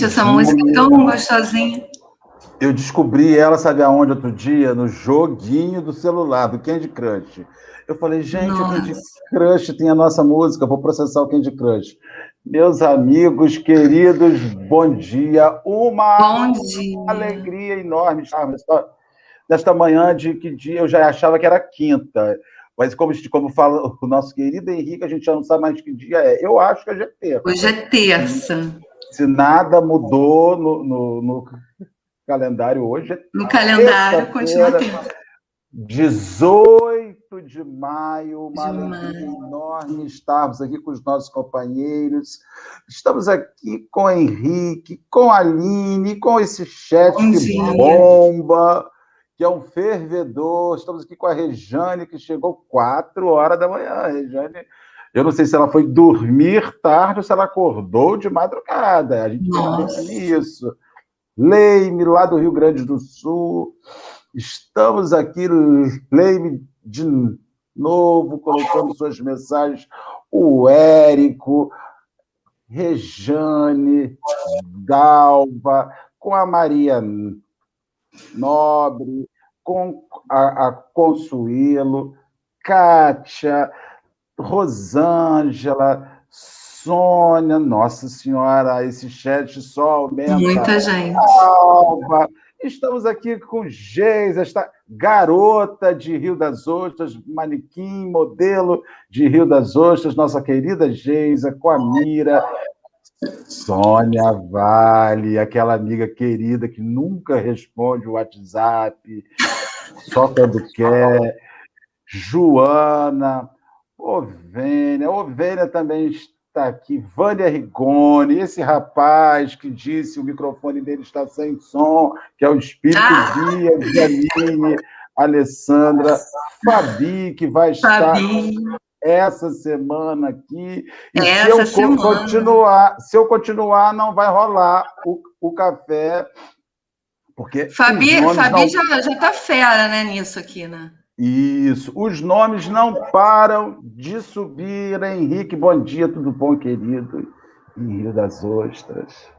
Gente, essa música é tão gostosinha. Eu descobri ela, sabe aonde, outro dia? No joguinho do celular, do Candy Crush. Eu falei, gente, nossa. o Candy Crush tem a nossa música, vou processar o Candy Crush. Meus amigos queridos, bom dia. Uma bom dia. alegria enorme estar nesta, manhã de que dia eu já achava que era quinta. Mas como, como fala o nosso querido Henrique, a gente já não sabe mais que dia é. Eu acho que hoje é terça. Hoje é terça. Se nada mudou no, no, no calendário hoje. No calendário continua terça. 18 de maio, uma alegria enorme estarmos aqui com os nossos companheiros. Estamos aqui com o Henrique, com a Aline, com esse chat Bom que bomba, que é um fervedor. Estamos aqui com a Rejane, que chegou 4 horas da manhã. A Rejane, eu não sei se ela foi dormir tarde ou se ela acordou de madrugada. A gente não isso. Leime, lá do Rio Grande do Sul. Estamos aqui, Leime, de novo, colocando suas mensagens. O Érico, Rejane, Dalva, com a Maria Nobre, com a, a Consuelo, Kátia, Rosângela, Sônia, Nossa Senhora, esse chat só aumenta. Muita gente. Alba, Estamos aqui com Geisa, esta garota de Rio das Ostras, manequim, modelo de Rio das Ostras, nossa querida Geisa, com a Mira, Sônia Vale, aquela amiga querida que nunca responde o WhatsApp, só quando quer, Joana, Ovênia, Ovênia também está aqui, Vânia Rigoni, esse rapaz que disse o microfone dele está sem som, que é o Espírito ah. Dias, Janine, Alessandra, Fabi, que vai estar Fabi. essa semana aqui. E essa se eu semana. continuar, se eu continuar, não vai rolar o, o café. Porque Fabi, Fabi não... já está fera né, nisso aqui, né? Isso. Os nomes não param de subir. Henrique, bom dia, tudo bom, querido? Em Rio das Ostras.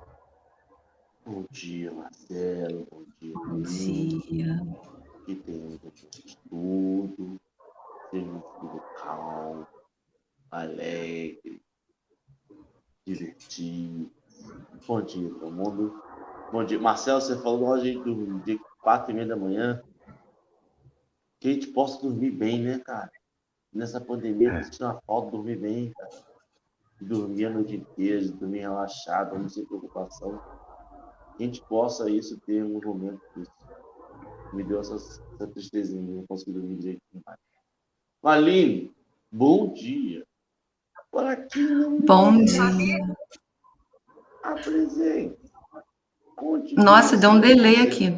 Bom dia, Marcelo. Bom dia. Bom dia. Que tenha tudo. Seja um calmo, alegre, divertido. Bom dia, todo mundo. Bom dia. Marcelo, você falou de de quatro e meia da manhã que a gente possa dormir bem, né, cara? Nessa pandemia, é. a uma falta de dormir bem, cara. Dormir a noite inteira, dormir relaxado, não sem preocupação. Que a gente possa isso ter um momento disso. Me deu essa, essa tristezinha, não consegui dormir direito mais. Aline, bom dia. Por aqui não Bom dia. Apresente. Nossa, deu um delay aqui.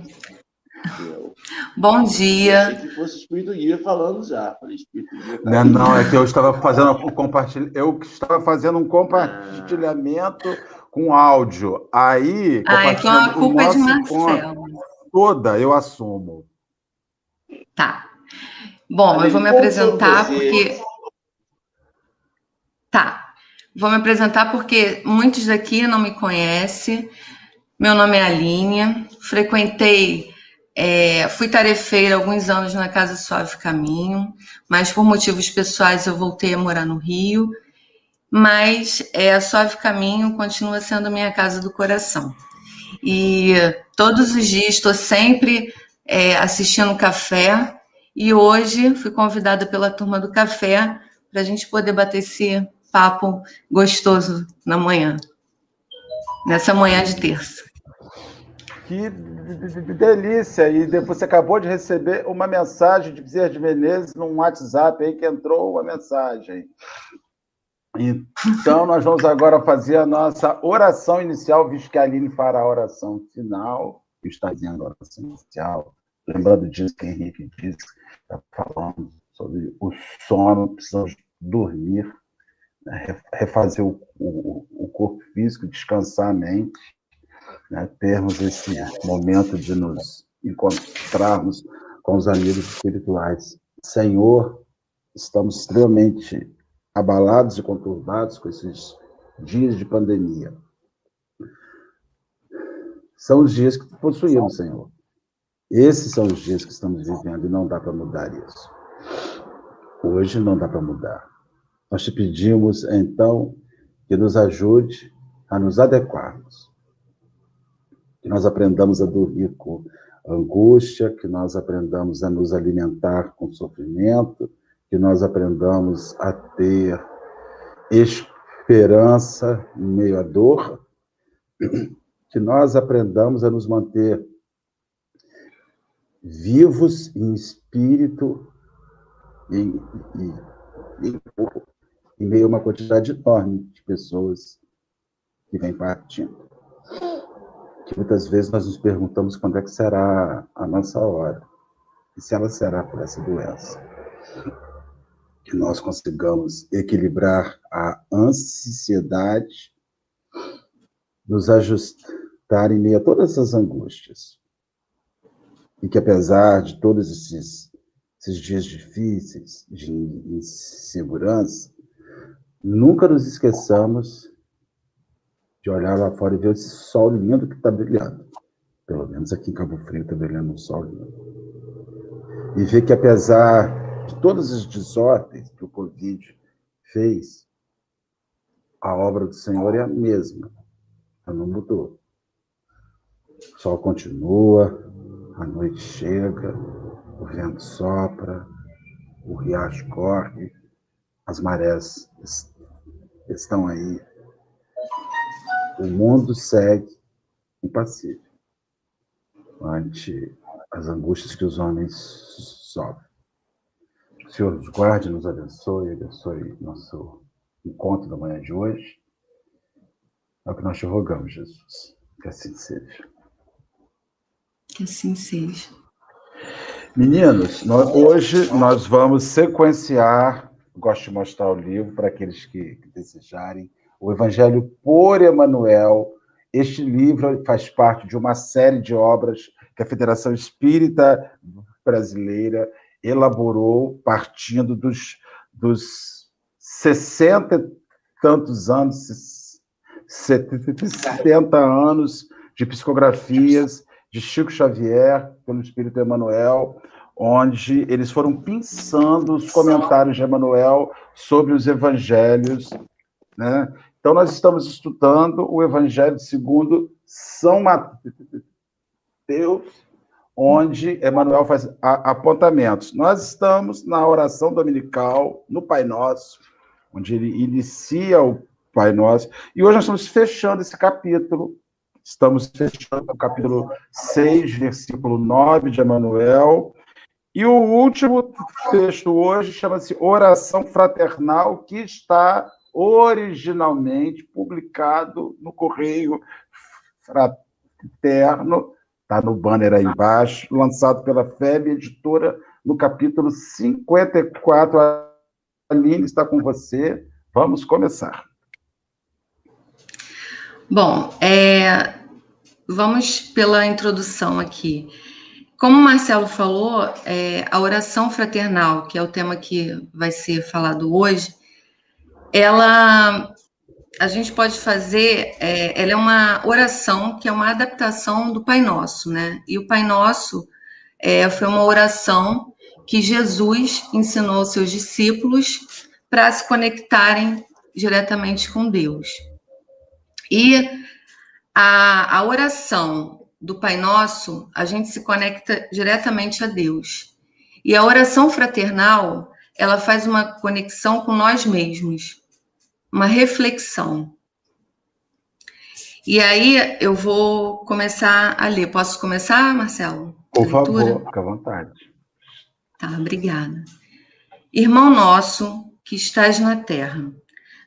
Bom dia. Se fosse Espírito Guia falando já. Falei, Espírito Guia. Tá não, não, é que eu estava fazendo um compartilhamento. Eu estava fazendo um compartilhamento ah. com áudio. Aí. Ah, então a culpa é de Marcelo. Toda eu assumo. Tá. Bom, eu vou me apresentar porque. Tá. Vou me apresentar porque muitos daqui não me conhecem. Meu nome é Aline, frequentei é, fui tarefeira alguns anos na Casa Suave Caminho, mas por motivos pessoais eu voltei a morar no Rio. Mas é, a Suave Caminho continua sendo minha casa do coração. E todos os dias estou sempre é, assistindo café. E hoje fui convidada pela turma do café para a gente poder bater esse papo gostoso na manhã, nessa manhã de terça. Que delícia! E você acabou de receber uma mensagem de Bezerra de Menezes num WhatsApp aí que entrou uma mensagem. Então, nós vamos agora fazer a nossa oração inicial, visto que a Aline fará a oração final. Está dizendo a oração inicial. Lembrando disso que Henrique disse, está falando sobre o sono, precisamos dormir, né? refazer o, o, o corpo físico, descansar a mente né, termos esse momento de nos encontrarmos com os amigos espirituais. Senhor, estamos extremamente abalados e conturbados com esses dias de pandemia. são os dias que possuímos, Senhor. Esses são os dias que estamos vivendo e não dá para mudar isso. Hoje não dá para mudar. Nós te pedimos, então, que nos ajude a nos adequarmos. Que nós aprendamos a dormir com angústia, que nós aprendamos a nos alimentar com sofrimento, que nós aprendamos a ter esperança em meio à dor, que nós aprendamos a nos manter vivos em espírito e em, em, em meio a uma quantidade enorme de pessoas que vem partindo. Que muitas vezes nós nos perguntamos quando é que será a nossa hora e se ela será por essa doença. Que nós consigamos equilibrar a ansiedade, nos ajustar em meio a todas essas angústias e que apesar de todos esses, esses dias difíceis, de insegurança, nunca nos esqueçamos de olhar lá fora e ver esse sol lindo que está brilhando. Pelo menos aqui em Cabo Frio está brilhando um sol lindo. E ver que apesar de todas as desordens que o Covid fez, a obra do Senhor é a mesma. Ela não mudou. O sol continua, a noite chega, o vento sopra, o riacho corre, as marés estão aí. O mundo segue impassível ante as angústias que os homens sofrem. O Senhor nos guarde, nos abençoe, abençoe nosso encontro da manhã de hoje. É o que nós te rogamos, Jesus. Que assim seja. Que assim seja. Meninos, nós, hoje nós vamos sequenciar, gosto de mostrar o livro para aqueles que, que desejarem, o Evangelho por Emanuel. Este livro faz parte de uma série de obras que a Federação Espírita Brasileira elaborou partindo dos, dos 60 e tantos anos, 70 anos de psicografias de Chico Xavier, pelo Espírito Emmanuel, onde eles foram pensando os comentários de Emmanuel sobre os evangelhos. Né? Então, nós estamos estudando o Evangelho segundo São Mateus, onde Emmanuel faz apontamentos. Nós estamos na oração dominical, no Pai Nosso, onde ele inicia o Pai Nosso, e hoje nós estamos fechando esse capítulo Estamos fechando o capítulo 6, versículo 9 de Emanuel. E o último texto hoje chama-se Oração Fraternal, que está originalmente publicado no Correio Fraterno, está no banner aí embaixo, lançado pela FEB Editora, no capítulo 54. A Aline está com você. Vamos começar. Bom, é, vamos pela introdução aqui. Como o Marcelo falou, é, a oração fraternal, que é o tema que vai ser falado hoje, ela a gente pode fazer, é, ela é uma oração que é uma adaptação do Pai Nosso, né? E o Pai Nosso é, foi uma oração que Jesus ensinou aos seus discípulos para se conectarem diretamente com Deus. E a, a oração do Pai Nosso, a gente se conecta diretamente a Deus. E a oração fraternal, ela faz uma conexão com nós mesmos, uma reflexão. E aí eu vou começar a ler. Posso começar, Marcelo? Por favor, fica à vontade. Tá, obrigada. Irmão nosso que estás na terra,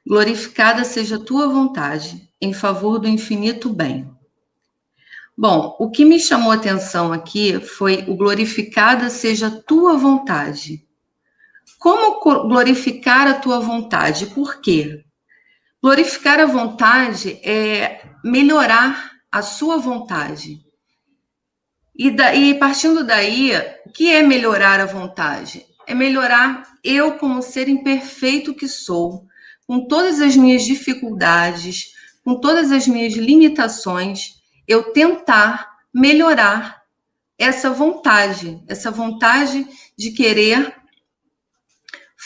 glorificada seja a tua vontade em favor do infinito bem. Bom, o que me chamou a atenção aqui foi o glorificada seja a tua vontade. Como glorificar a tua vontade? Por quê? Glorificar a vontade é melhorar a sua vontade. E, daí, partindo daí, o que é melhorar a vontade? É melhorar eu como ser imperfeito que sou, com todas as minhas dificuldades, com todas as minhas limitações, eu tentar melhorar essa vontade, essa vontade de querer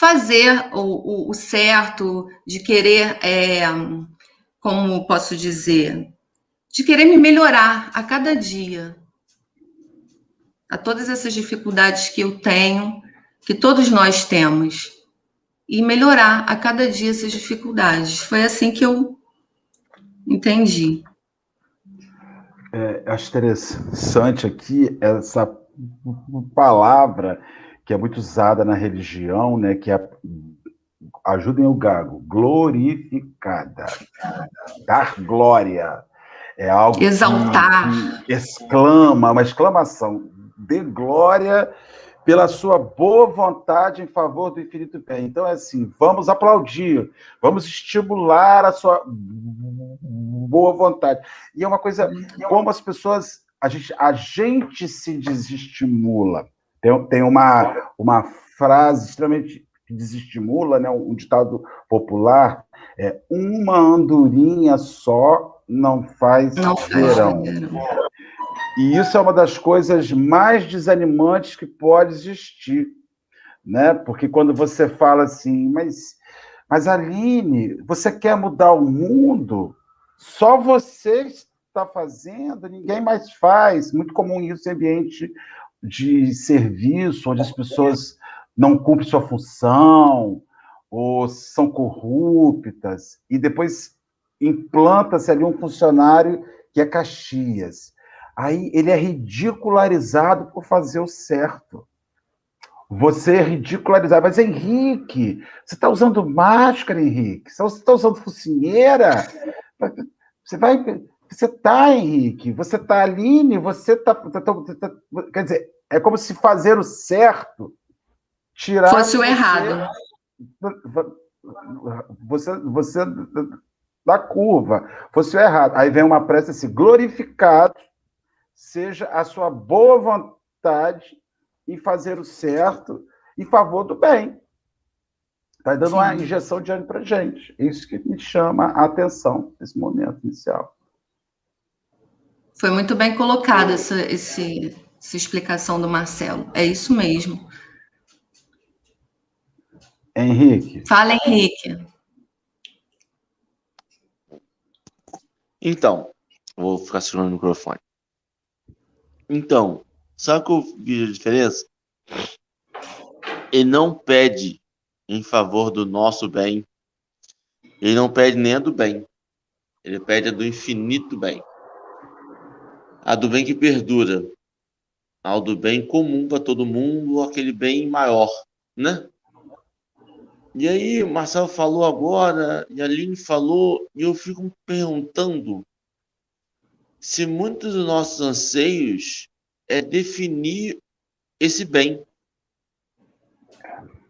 fazer o, o, o certo, de querer, é, como posso dizer, de querer me melhorar a cada dia. A todas essas dificuldades que eu tenho, que todos nós temos, e melhorar a cada dia essas dificuldades. Foi assim que eu entendi. É, acho interessante aqui essa palavra que é muito usada na religião, né, que é ajudem o gago, glorificada, dar glória. É algo exaltar, que, que exclama, uma exclamação, de glória pela sua boa vontade em favor do infinito bem. Então é assim, vamos aplaudir, vamos estimular a sua boa vontade. E é uma coisa como as pessoas a gente, a gente se desestimula. Tem, tem uma, uma frase extremamente que desestimula, né? um ditado popular, é uma andorinha só não faz não verão. E isso é uma das coisas mais desanimantes que pode existir, né? Porque quando você fala assim, mas, mas Aline, você quer mudar o mundo? Só você está fazendo, ninguém mais faz. Muito comum isso em ambiente de serviço, onde as pessoas não cumprem sua função ou são corruptas, e depois implanta-se ali um funcionário que é Caxias. Aí ele é ridicularizado por fazer o certo. Você é ridicularizado. Mas, Henrique, você está usando máscara, Henrique? Você está usando focinheira? Você vai. Você está, Henrique? Você está, Aline? Você está. Tá, tá, tá, quer dizer, é como se fazer o certo tirar. Fosse o errado. Você, você da curva, fosse o errado. Aí vem uma prece assim, glorificado seja a sua boa vontade em fazer o certo em favor do bem. Está dando Sim. uma injeção de ânimo para gente. Isso que me chama a atenção nesse momento inicial. Foi muito bem colocada essa, esse, essa explicação do Marcelo. É isso mesmo. Henrique. Fala, Henrique. Então, vou ficar segurando o microfone. Então, sabe que eu vi a diferença? Ele não pede em favor do nosso bem. Ele não pede nem a do bem. Ele pede a do infinito bem. A do bem que perdura. Ao do bem comum para todo mundo, aquele bem maior, né? E aí, Marcelo falou agora, e a Aline falou, e eu fico perguntando se muitos dos nossos anseios é definir esse bem.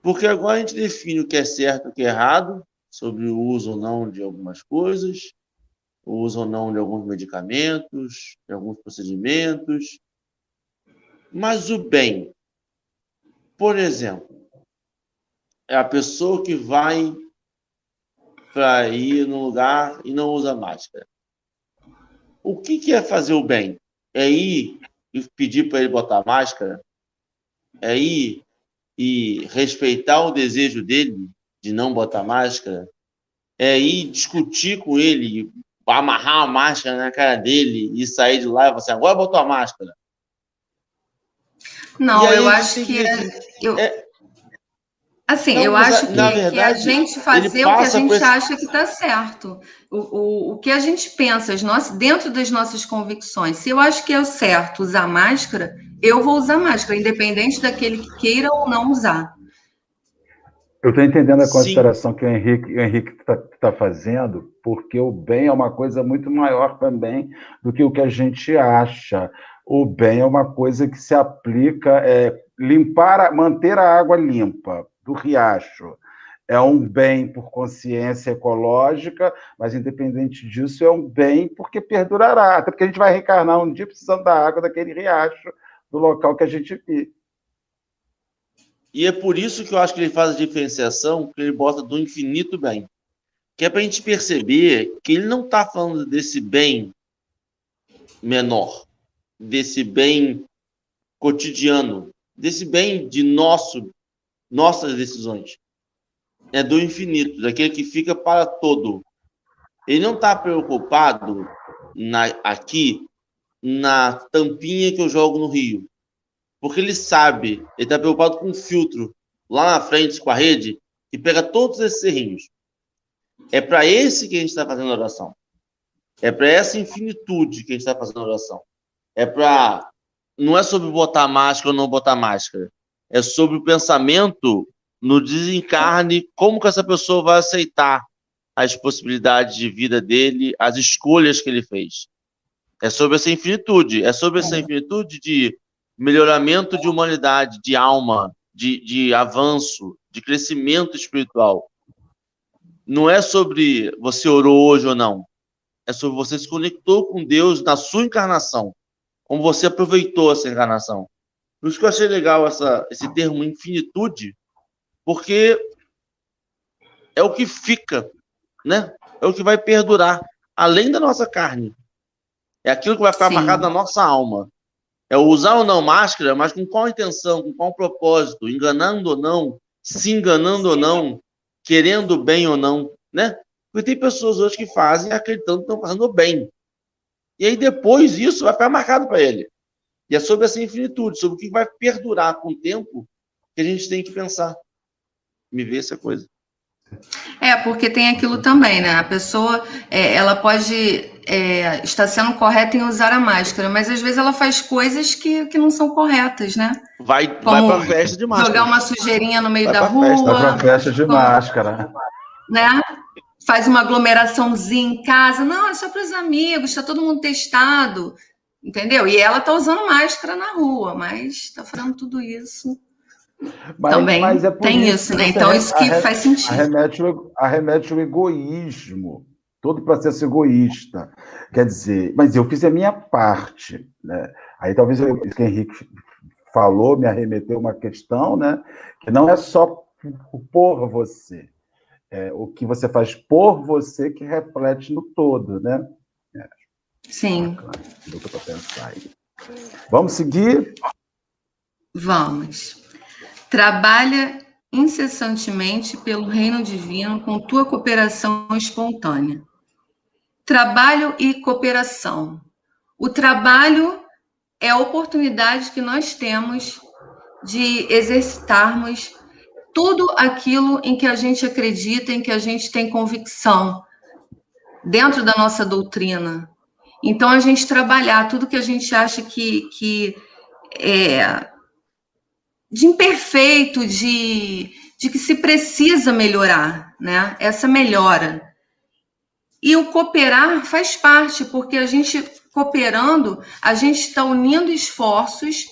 Porque agora a gente define o que é certo e o que é errado, sobre o uso ou não de algumas coisas, o uso ou não de alguns medicamentos, de alguns procedimentos. Mas o bem, por exemplo, é a pessoa que vai para ir num lugar e não usa máscara. O que, que é fazer o bem? É ir e pedir para ele botar máscara? É ir e respeitar o desejo dele de não botar máscara? É ir discutir com ele, amarrar a máscara na cara dele e sair de lá e falar assim, agora botou a máscara? Não, eu acho que... É, eu... É, Assim, não, eu acho que, verdade, que, a gente fazer o que a gente esse... acha que está certo. O, o, o que a gente pensa, as nossas, dentro das nossas convicções. Se eu acho que é o certo usar máscara, eu vou usar máscara, independente daquele que queira ou não usar. Eu estou entendendo a consideração Sim. que o Henrique está tá fazendo, porque o bem é uma coisa muito maior também do que o que a gente acha. O bem é uma coisa que se aplica, é, limpar, manter a água limpa do riacho é um bem por consciência ecológica, mas independente disso, é um bem porque perdurará, até porque a gente vai reencarnar um dia precisando da água daquele riacho do local que a gente vive. E é por isso que eu acho que ele faz a diferenciação, que ele bota do infinito bem. Que é para a gente perceber que ele não está falando desse bem menor, desse bem cotidiano, desse bem de nosso, nossas decisões. É do infinito, daquele que fica para todo. Ele não está preocupado na, aqui na tampinha que eu jogo no rio. Porque ele sabe, ele está preocupado com o filtro lá na frente com a rede que pega todos esses serrinhos. É para esse que a gente está fazendo oração. É para essa infinitude que a gente está fazendo oração. É para. Não é sobre botar máscara ou não botar máscara. É sobre o pensamento no desencarne, como que essa pessoa vai aceitar as possibilidades de vida dele, as escolhas que ele fez. É sobre essa infinitude. É sobre essa infinitude de melhoramento de humanidade, de alma, de, de avanço, de crescimento espiritual. Não é sobre você orou hoje ou não é sobre você se conectou com Deus na sua encarnação, como você aproveitou essa encarnação. Por isso que eu achei legal essa, esse termo infinitude, porque é o que fica, né? É o que vai perdurar, além da nossa carne. É aquilo que vai ficar Sim. marcado na nossa alma. É usar ou não máscara, mas com qual intenção, com qual propósito, enganando ou não, se enganando ou não, querendo bem ou não, né? Porque tem pessoas hoje que fazem acreditando que estão fazendo bem. E aí depois isso vai ficar marcado para ele. E é sobre essa infinitude, sobre o que vai perdurar com o tempo, que a gente tem que pensar. Me vê essa coisa. É, porque tem aquilo também, né? A pessoa, é, ela pode é, estar sendo correta em usar a máscara, mas às vezes ela faz coisas que, que não são corretas, né? Vai, vai pra festa de máscara. Jogar uma sujeirinha no meio vai da rua. Festa, vai pra festa de como, máscara. Né? faz uma aglomeraçãozinha em casa. Não, é só para os amigos, está todo mundo testado, entendeu? E ela está usando máscara na rua, mas está fazendo tudo isso. Mas, Também mas é tem isso, né? Então, isso que faz sentido. Arremete, arremete o egoísmo, todo processo egoísta. Quer dizer, mas eu fiz a minha parte, né? Aí talvez eu, isso que o Henrique falou me arremeteu uma questão, né? Que não é só por você, é, o que você faz por você que reflete no todo, né? É. Sim. Luta para pensar aí. Vamos seguir? Vamos. Trabalha incessantemente pelo reino divino com tua cooperação espontânea. Trabalho e cooperação. O trabalho é a oportunidade que nós temos de exercitarmos tudo aquilo em que a gente acredita, em que a gente tem convicção, dentro da nossa doutrina. Então, a gente trabalhar tudo que a gente acha que, que é de imperfeito, de, de que se precisa melhorar, né? Essa melhora. E o cooperar faz parte, porque a gente cooperando, a gente está unindo esforços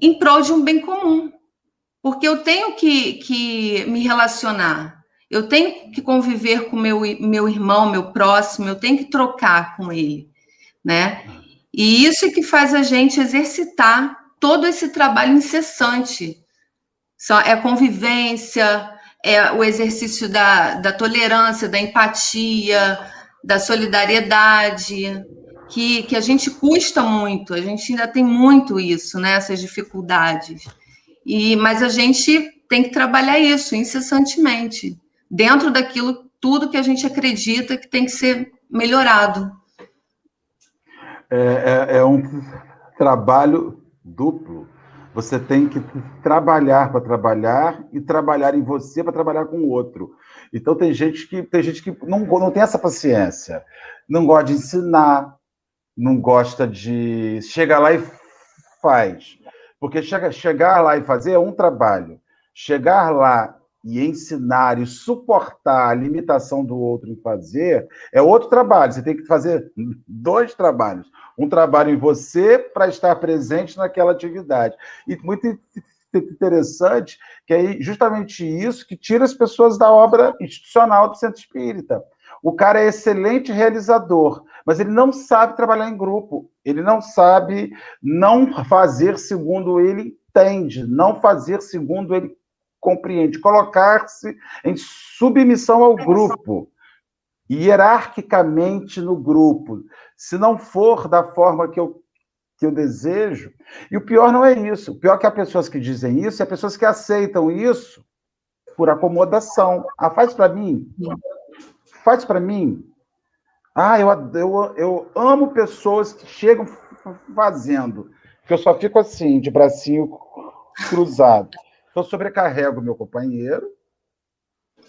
em prol de um bem comum. Porque eu tenho que, que me relacionar, eu tenho que conviver com meu, meu irmão, meu próximo, eu tenho que trocar com ele, né? E isso é que faz a gente exercitar todo esse trabalho incessante. É a convivência, é o exercício da, da tolerância, da empatia, da solidariedade, que, que a gente custa muito, a gente ainda tem muito isso, né? Essas dificuldades. E, mas a gente tem que trabalhar isso incessantemente, dentro daquilo tudo que a gente acredita que tem que ser melhorado. É, é, é um trabalho duplo. Você tem que trabalhar para trabalhar e trabalhar em você para trabalhar com o outro. Então tem gente que tem gente que não, não tem essa paciência, não gosta de ensinar, não gosta de chegar lá e faz. Porque chega, chegar lá e fazer é um trabalho. Chegar lá e ensinar e suportar a limitação do outro em fazer é outro trabalho. Você tem que fazer dois trabalhos. Um trabalho em você para estar presente naquela atividade. E muito interessante que é justamente isso que tira as pessoas da obra institucional do centro espírita. O cara é excelente realizador, mas ele não sabe trabalhar em grupo, ele não sabe não fazer segundo ele entende, não fazer segundo ele compreende, colocar-se em submissão ao grupo. Hierarquicamente no grupo, se não for da forma que eu, que eu desejo. E o pior não é isso. O pior é que há pessoas que dizem isso, e há pessoas que aceitam isso por acomodação. Ah, faz para mim. Faz para mim. Ah, eu, eu, eu amo pessoas que chegam fazendo. Que eu só fico assim, de bracinho cruzado. Eu sobrecarrego meu companheiro,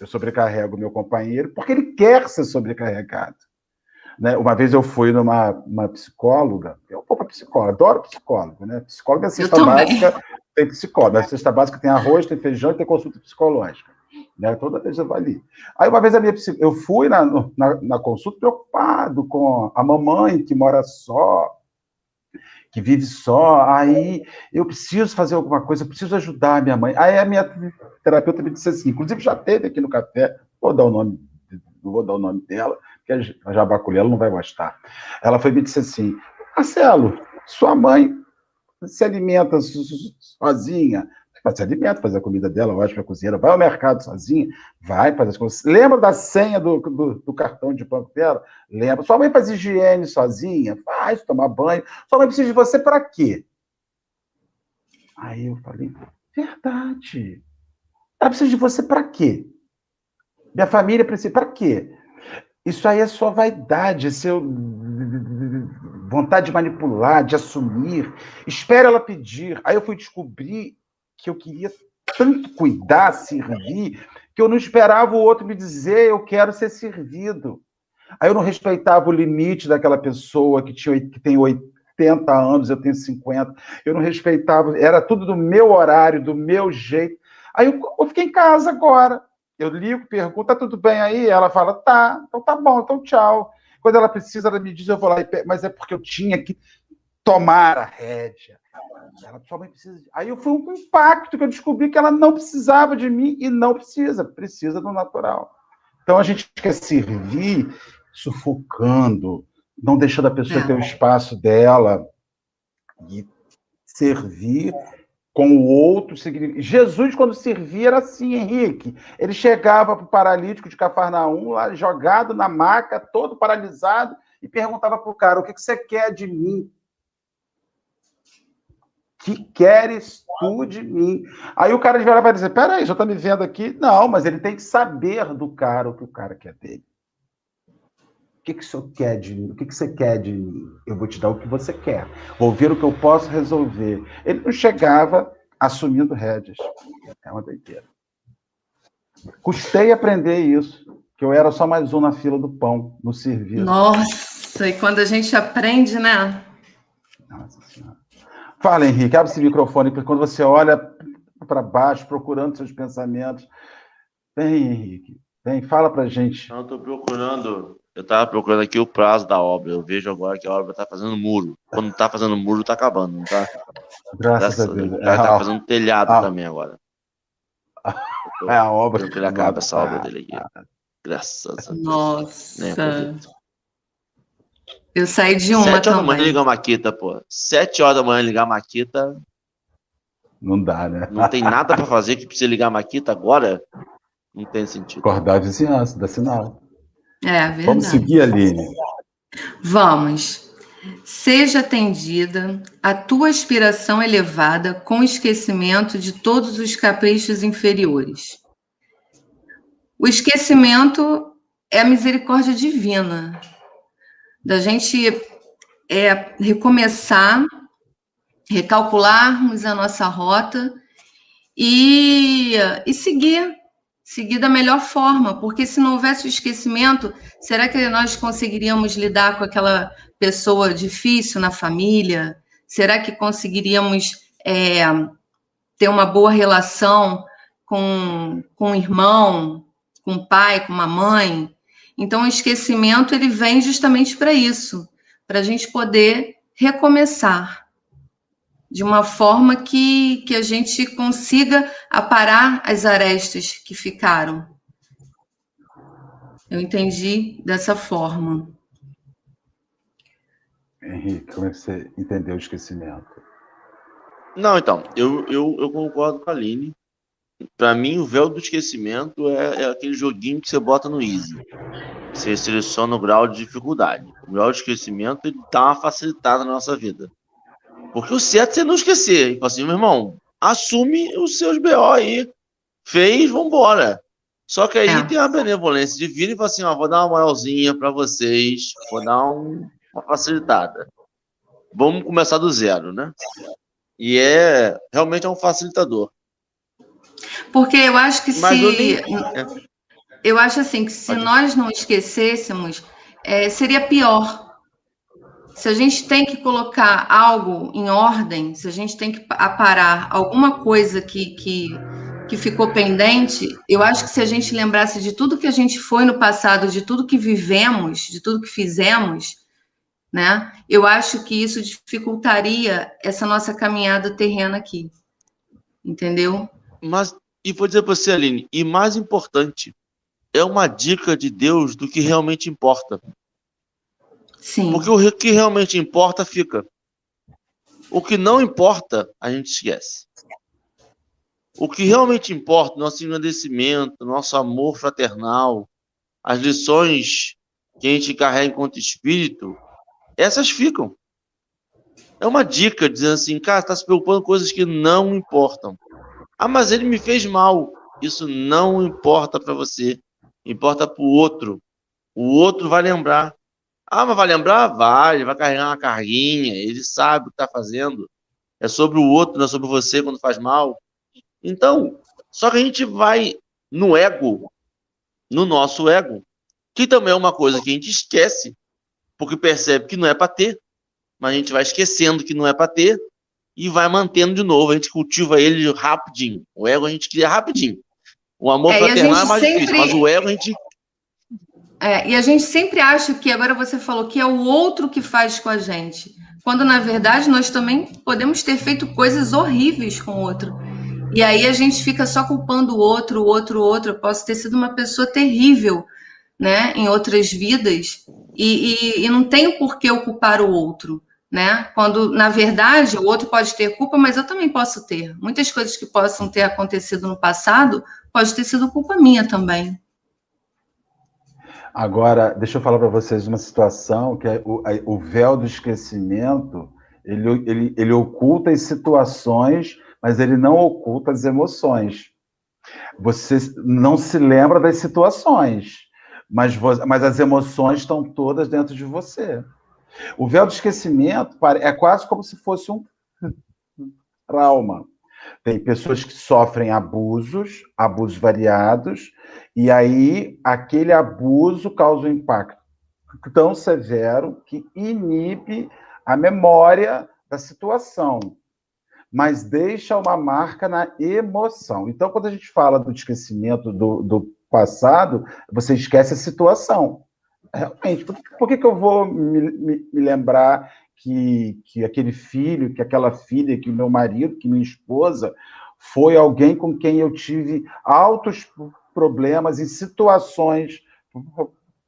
eu sobrecarrego meu companheiro, porque ele quer ser sobrecarregado. Né? Uma vez eu fui numa uma psicóloga, eu vou para psicóloga, adoro psicóloga, né? Psicóloga é cesta básica, tem psicóloga. Na cesta básica tem arroz, tem feijão e tem consulta psicológica. Né? Toda vez eu vou ali. Aí uma vez a minha eu fui na, na, na consulta preocupado com a mamãe que mora só, que vive só, aí eu preciso fazer alguma coisa, eu preciso ajudar a minha mãe. Aí a minha terapeuta me disse assim, inclusive já teve aqui no café, vou dar o nome, não vou dar o nome dela, porque a Jabaculé ela não vai gostar. Ela foi me disse assim, Marcelo, sua mãe se alimenta sozinha, mas se alimenta, faz a comida dela, vai para a cozinheira, vai ao mercado sozinha, vai fazer as coisas. Lembra da senha do, do, do, cartão de banco dela? Lembra. Sua mãe faz higiene sozinha? Faz, tomar banho. Sua mãe precisa de você para quê? Aí eu falei, verdade. Ela precisa de você para quê? Minha família precisa para quê? Isso aí é sua vaidade, é seu vontade de manipular, de assumir. Espera ela pedir. Aí eu fui descobrir que eu queria tanto cuidar, servir, que eu não esperava o outro me dizer eu quero ser servido. Aí eu não respeitava o limite daquela pessoa que, tinha, que tem 80 anos, eu tenho 50. Eu não respeitava, era tudo do meu horário, do meu jeito. Aí eu, eu fiquei em casa agora. Eu ligo, pergunto, tá tudo bem aí? Ela fala, tá, então tá bom, então tchau. Quando ela precisa, ela me diz, eu vou lá, mas é porque eu tinha que tomar a rédea. Ela mãe precisa. De... Aí foi um impacto que eu descobri que ela não precisava de mim e não precisa, precisa do natural. Então a gente quer servir sufocando, não deixando a pessoa ter o espaço dela e servir com o outro. Jesus, quando servia, era assim, Henrique. Ele chegava para o paralítico de Cafarnaum, lá, jogado na maca, todo paralisado, e perguntava para o cara: o que você quer de mim? Que queres tu de mim? Aí o cara de vai dizer: peraí, já está me vendo aqui? Não, mas ele tem que saber do cara o que o cara quer dele. O que, que o senhor quer de mim? O que, que você quer de mim? Eu vou te dar o que você quer. Vou ver o que eu posso resolver. Ele não chegava assumindo rédeas. É uma doideira. Custei aprender isso, que eu era só mais um na fila do pão, no serviço. Nossa, e quando a gente aprende, né? Nossa. Fala, Henrique, abre esse microfone, porque quando você olha para baixo, procurando seus pensamentos. Vem, Henrique, vem, fala para gente. Não, estou procurando. Eu estava procurando aqui o prazo da obra. Eu vejo agora que a obra está fazendo muro. Quando está fazendo muro, está acabando, não está? Graças, Graças a Deus. Está é, fazendo telhado ah, também agora. Tô, é a obra. Que ele acaba essa obra dele aqui. Graças a Deus. Nossa. Eu saí de uma Sete horas da manhã ligar a Maquita, pô. Sete horas da manhã ligar a Maquita. Não dá, né? Não tem nada para fazer que precisa ligar a Maquita agora. Não tem sentido. Acordar a vizinhança, dá sinal. É, verdade. Vamos seguir, Aline. Vamos. Seja atendida a tua aspiração elevada com esquecimento de todos os caprichos inferiores. O esquecimento é a misericórdia divina da gente é, recomeçar, recalcularmos a nossa rota e, e seguir, seguir da melhor forma, porque se não houvesse o esquecimento, será que nós conseguiríamos lidar com aquela pessoa difícil na família? Será que conseguiríamos é, ter uma boa relação com, com o irmão, com o pai, com uma mãe? Então, o esquecimento ele vem justamente para isso, para a gente poder recomeçar de uma forma que, que a gente consiga aparar as arestas que ficaram. Eu entendi dessa forma. Henrique, como é que você entendeu o esquecimento? Não, então, eu, eu, eu concordo com a Aline. Para mim, o véu do esquecimento é, é, aquele joguinho que você bota no Easy. Você seleciona o grau de dificuldade. O grau de esquecimento ele dá uma facilitada na nossa vida. Porque o certo é você não esquecer. E assim, meu irmão, assume os seus BO aí. Fez, vambora. Só que aí é. tem a benevolência divina e fala assim: ó, vou dar uma moralzinha para vocês, vou dar um, uma facilitada. Vamos começar do zero, né? E é realmente é um facilitador. Porque eu acho que Mas se. Eu, eu acho assim que se Pode. nós não esquecêssemos, é, seria pior. Se a gente tem que colocar algo em ordem, se a gente tem que aparar alguma coisa que, que, que ficou pendente, eu acho que se a gente lembrasse de tudo que a gente foi no passado, de tudo que vivemos, de tudo que fizemos, né? Eu acho que isso dificultaria essa nossa caminhada terrena aqui. Entendeu? Mas e vou dizer para você, Aline, e mais importante, é uma dica de Deus do que realmente importa. Sim. Porque o que realmente importa fica. O que não importa, a gente esquece. O que realmente importa, nosso engrandecimento, nosso amor fraternal, as lições que a gente carrega enquanto espírito, essas ficam. É uma dica dizendo assim, cara, está se preocupando com coisas que não importam. Ah, mas ele me fez mal. Isso não importa para você. Importa para o outro. O outro vai lembrar. Ah, mas vai lembrar? Vai. Vai carregar uma carguinha. Ele sabe o que está fazendo. É sobre o outro, não é sobre você quando faz mal. Então, só que a gente vai no ego, no nosso ego, que também é uma coisa que a gente esquece, porque percebe que não é para ter, mas a gente vai esquecendo que não é para ter, e vai mantendo de novo. A gente cultiva ele rapidinho. O ego a gente cria rapidinho. O amor é, fraternal é mais sempre... difícil, mas o ego a gente. É, e a gente sempre acha que, agora você falou, que é o outro que faz com a gente. Quando, na verdade, nós também podemos ter feito coisas horríveis com o outro. E aí a gente fica só culpando o outro, o outro, o outro. Eu posso ter sido uma pessoa terrível, né, em outras vidas, e, e, e não tenho por que ocupar o outro né? Quando, na verdade, o outro pode ter culpa, mas eu também posso ter. Muitas coisas que possam ter acontecido no passado pode ter sido culpa minha também. Agora, deixa eu falar para vocês uma situação que é o, o véu do esquecimento, ele, ele, ele oculta as situações, mas ele não oculta as emoções. Você não se lembra das situações, mas, mas as emoções estão todas dentro de você. O véu do esquecimento é quase como se fosse um trauma. Tem pessoas que sofrem abusos, abusos variados, e aí aquele abuso causa um impacto tão severo que inibe a memória da situação, mas deixa uma marca na emoção. Então, quando a gente fala do esquecimento do, do passado, você esquece a situação realmente, por, por que, que eu vou me, me, me, lembrar que, que aquele filho, que aquela filha, que o meu marido, que minha esposa foi alguém com quem eu tive altos problemas em situações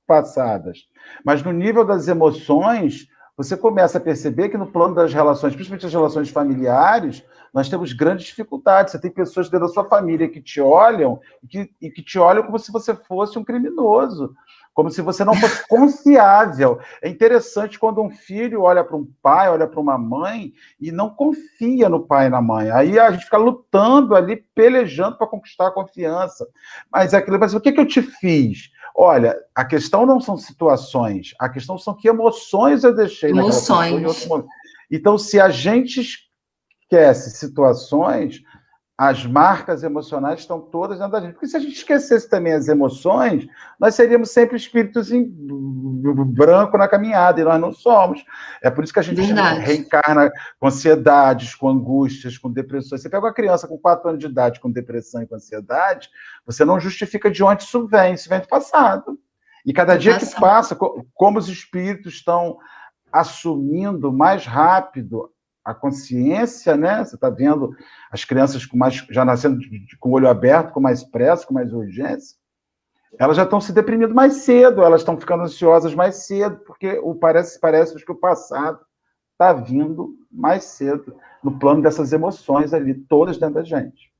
passadas. Mas no nível das emoções, você começa a perceber que no plano das relações, principalmente as relações familiares, nós temos grandes dificuldades. Você tem pessoas dentro da sua família que te olham e que, e que te olham como se você fosse um criminoso como se você não fosse confiável. É interessante quando um filho olha para um pai, olha para uma mãe e não confia no pai e na mãe. Aí a gente fica lutando ali, pelejando para conquistar a confiança. Mas é aquilo, mas o que, que eu te fiz? Olha, a questão não são situações, a questão são que emoções eu deixei emoções. Então, se a gente esquece situações, as marcas emocionais estão todas dentro da gente. Porque se a gente esquecesse também as emoções, nós seríamos sempre espíritos em branco na caminhada, e nós não somos. É por isso que a gente Verdade. reencarna com ansiedades, com angústias, com depressões. Você pega uma criança com 4 anos de idade com depressão e com ansiedade, você não justifica de onde isso vem, isso vem do passado. E cada dia que passa, como os espíritos estão assumindo mais rápido a consciência, né? Você está vendo as crianças com mais, já nascendo com o olho aberto, com mais pressa, com mais urgência. Elas já estão se deprimindo mais cedo, elas estão ficando ansiosas mais cedo, porque o parece parece que o passado está vindo mais cedo no plano dessas emoções ali, todas dentro da gente.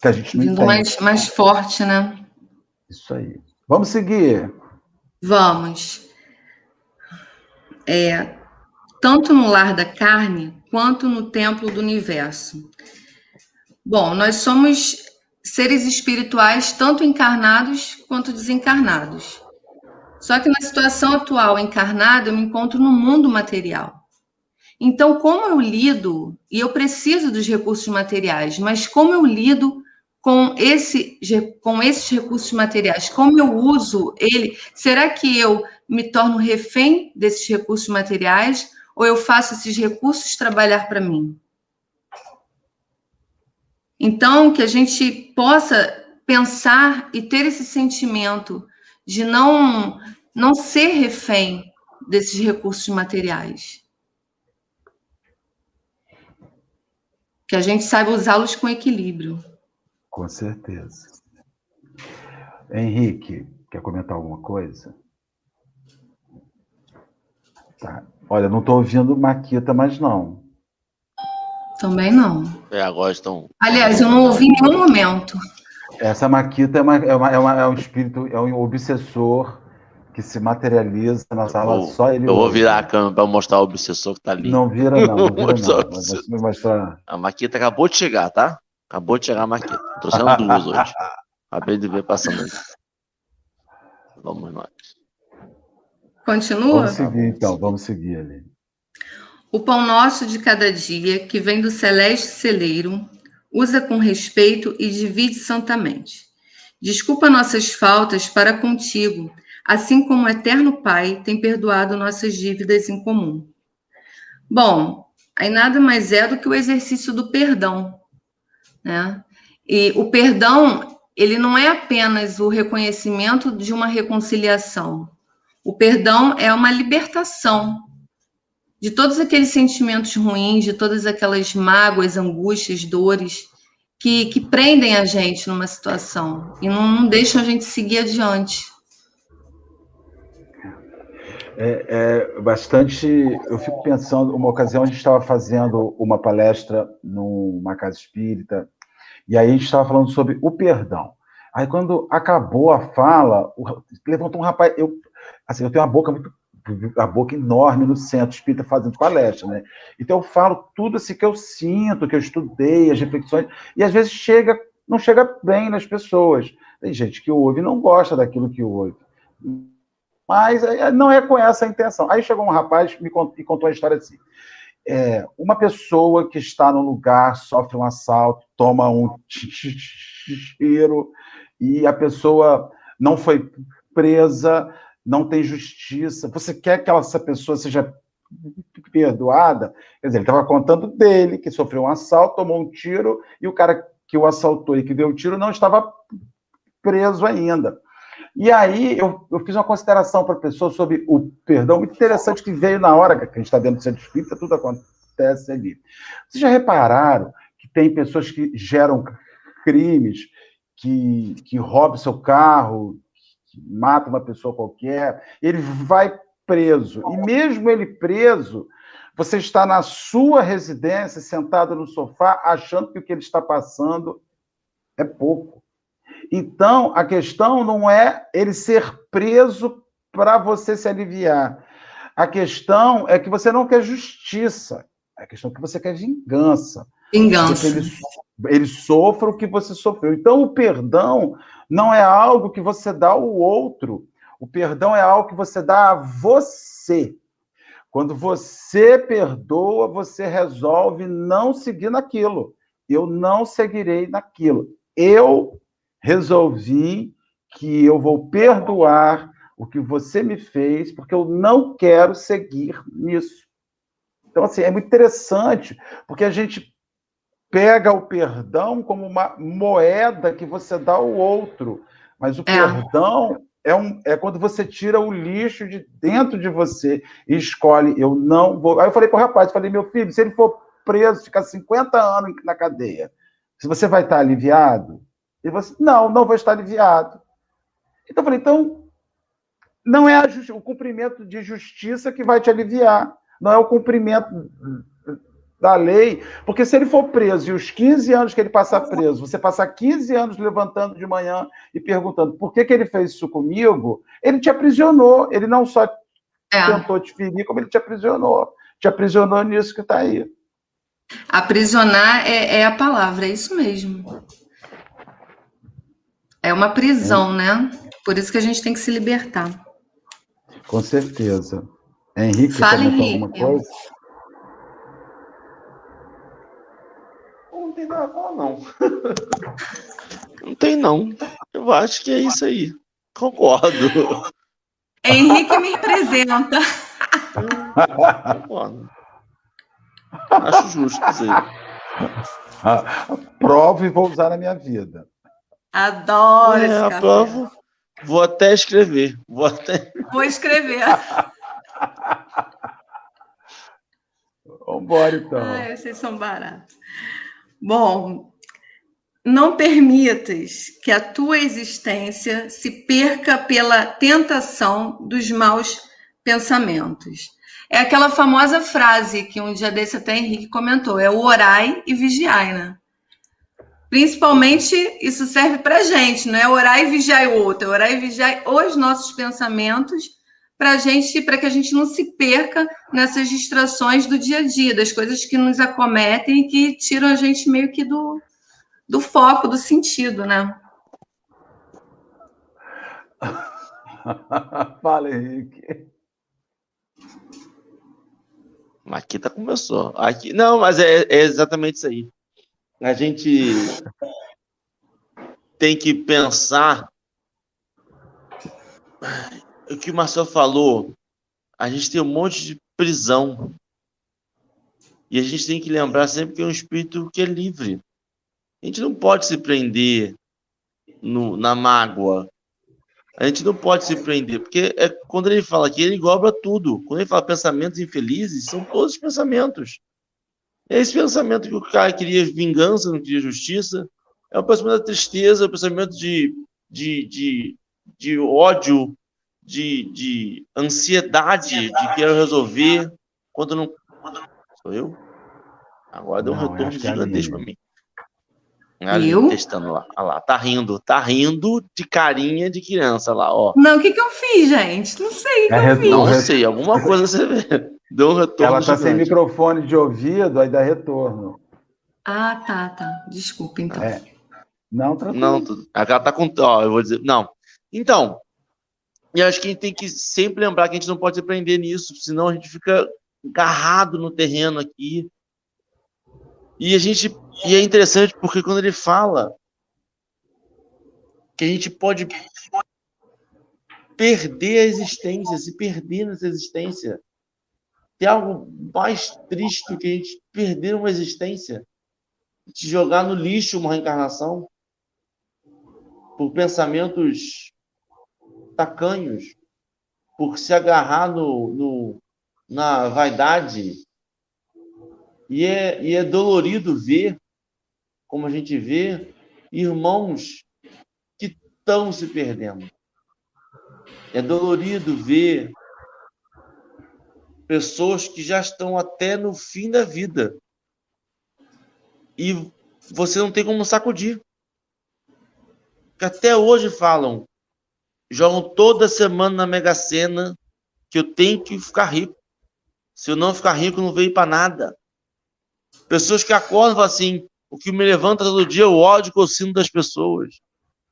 que a gente não Vindo entende. mais, mais forte, né? Isso aí. Vamos seguir. Vamos. É, tanto no lar da carne quanto no templo do universo. Bom, nós somos seres espirituais tanto encarnados quanto desencarnados. Só que na situação atual encarnada, eu me encontro no mundo material. Então, como eu lido, e eu preciso dos recursos materiais, mas como eu lido com, esse, com esses recursos materiais, como eu uso ele, será que eu me torno refém desses recursos materiais ou eu faço esses recursos trabalhar para mim? Então, que a gente possa pensar e ter esse sentimento de não, não ser refém desses recursos materiais. Que a gente saiba usá-los com equilíbrio. Com certeza. Henrique, quer comentar alguma coisa? Tá. Olha, não estou ouvindo Maquita, mas não. Também não. É, agora estão. Aliás, eu não ouvi em nenhum momento. Essa Maquita é, uma, é, uma, é, uma, é um espírito, é um obsessor que se materializa na sala, Vou- só ele Eu vou ouve. virar a câmera para mostrar o obsessor que tá ali. Não vira, não. Não vira, não. Mas me mostrar. A Maquita acabou de chegar, tá? Acabou de chegar a Maquita. Trouxendo duas hoje. Acabei de ver passando ali. Vamos nós. Continua? Vamos seguir, então. Vamos seguir ali. O pão nosso de cada dia, que vem do celeste celeiro, usa com respeito e divide santamente. Desculpa nossas faltas para contigo, assim como o eterno Pai tem perdoado nossas dívidas em comum. Bom, aí nada mais é do que o exercício do perdão, né? E o perdão, ele não é apenas o reconhecimento de uma reconciliação. O perdão é uma libertação de todos aqueles sentimentos ruins, de todas aquelas mágoas, angústias, dores que, que prendem a gente numa situação e não, não deixam a gente seguir adiante. É, é bastante. Eu fico pensando, uma ocasião a gente estava fazendo uma palestra numa casa espírita, e aí a gente estava falando sobre o perdão. Aí quando acabou a fala, levantou um rapaz. Eu, assim, eu tenho uma boca muito. A boca enorme no centro espírita fazendo palestra, né? Então eu falo tudo assim que eu sinto, que eu estudei, as reflexões, e às vezes chega, não chega bem nas pessoas. Tem gente que ouve e não gosta daquilo que ouve. Mas é, não é com essa a intenção. Aí chegou um rapaz me cont- e contou a história assim. É, uma pessoa que está num lugar, sofre um assalto, toma um tiro, e a pessoa não foi presa, não tem justiça. Você quer que essa pessoa seja perdoada? Quer dizer, ele estava contando dele, que sofreu um assalto, tomou um tiro, e o cara que o assaltou e que deu o tiro não estava preso ainda. E aí eu, eu fiz uma consideração para a pessoa sobre o perdão, muito interessante, que veio na hora que a gente está dentro do centro espírita, tudo acontece ali. Vocês já repararam que tem pessoas que geram crimes, que, que roubam seu carro, que matam uma pessoa qualquer, ele vai preso. E mesmo ele preso, você está na sua residência, sentado no sofá, achando que o que ele está passando é pouco. Então, a questão não é ele ser preso para você se aliviar. A questão é que você não quer justiça. A questão é que você quer vingança. Vingança. Ele, ele sofra o que você sofreu. Então, o perdão não é algo que você dá ao outro. O perdão é algo que você dá a você. Quando você perdoa, você resolve não seguir naquilo. Eu não seguirei naquilo. Eu resolvi que eu vou perdoar o que você me fez, porque eu não quero seguir nisso. Então, assim, é muito interessante, porque a gente pega o perdão como uma moeda que você dá ao outro. Mas o É. perdão é, um, é quando você tira o lixo de dentro de você e escolhe, eu não vou. Aí eu falei para o rapaz, falei, meu filho, se ele for preso, ficar 50 anos na cadeia, se você vai estar aliviado? Ele falou assim, não, não vou estar aliviado. Então eu falei, então, não é o cumprimento de justiça que vai te aliviar, não é o cumprimento da lei, porque se ele for preso e os 15 anos que ele passar preso, você passar 15 anos levantando de manhã e perguntando por que, que ele fez isso comigo, ele te aprisionou. Ele não só é. tentou te ferir, como ele te aprisionou. Te aprisionou nisso que está aí. Aprisionar é, é, a palavra, é isso mesmo. É uma prisão, é. né? Por isso que a gente tem que se libertar. Com certeza. Henrique, Fale, Henrique. alguma coisa? Falar, não. não tem, não. Eu acho que é isso aí. Concordo. Henrique me representa. Concordo. Acho justo dizer. Prova e vou usar na minha vida. Adoro é, esse prova. Vou até escrever. Vou até. Vou escrever. Vambora, então. Ai, vocês são baratos. Bom, não permitas que a tua existência se perca pela tentação dos maus pensamentos. É aquela famosa frase que um dia desse até Henrique comentou: é o orai e vigiai, né? Principalmente isso serve para gente, não é orar e vigiar o outro, é orar e vigiar os nossos pensamentos para gente, para que a gente não se perca nessas distrações do dia a dia, das coisas que nos acometem e que tiram a gente meio que do, do foco, do sentido, né? Fala, Henrique. Aqui tá começou. Aqui, não, mas é, é exatamente isso aí. A gente tem que pensar o que o Marcel falou. A gente tem um monte de prisão. E a gente tem que lembrar sempre que é um espírito que é livre. A gente não pode se prender no, na mágoa. A gente não pode se prender, porque é, quando ele fala aqui, ele engloba tudo. Quando ele fala pensamentos infelizes, são todos os pensamentos. É esse pensamento que o cara queria vingança, não queria justiça. É o pensamento da tristeza, é o pensamento de, de, de, de ódio, de, de ansiedade, de querer resolver. Quando não. Sou eu? Agora deu um não, retorno é gigantesco para mim. Ali, eu? Testando lá. Olha lá, tá rindo, tá rindo de carinha de criança lá, ó. Não, o que que eu fiz, gente? Não sei o que, é, eu fiz. Não sei, alguma coisa você vê. Deu um retorno. Ela tá gigante. sem microfone de ouvido, aí dá retorno. Ah, tá, tá. Desculpa, então. É. Não, tranquilo. Não, ela tá com. Ó, eu vou dizer. Não. Então, e acho que a gente tem que sempre lembrar que a gente não pode se prender nisso, senão a gente fica agarrado no terreno aqui. E a gente e é interessante porque quando ele fala que a gente pode perder a existência, se perder nessa existência. Tem algo mais triste do que a gente perder uma existência, de jogar no lixo uma reencarnação por pensamentos tacanhos, por se agarrar no, no na vaidade. E é, e é dolorido ver como a gente vê irmãos que estão se perdendo. É dolorido ver pessoas que já estão até no fim da vida e você não tem como sacudir. Que até hoje falam, jogam toda semana na Mega Sena que eu tenho que ficar rico. Se eu não ficar rico, não veio para nada. Pessoas que acordam e falam assim: o que me levanta todo dia é o ódio que eu sinto das pessoas.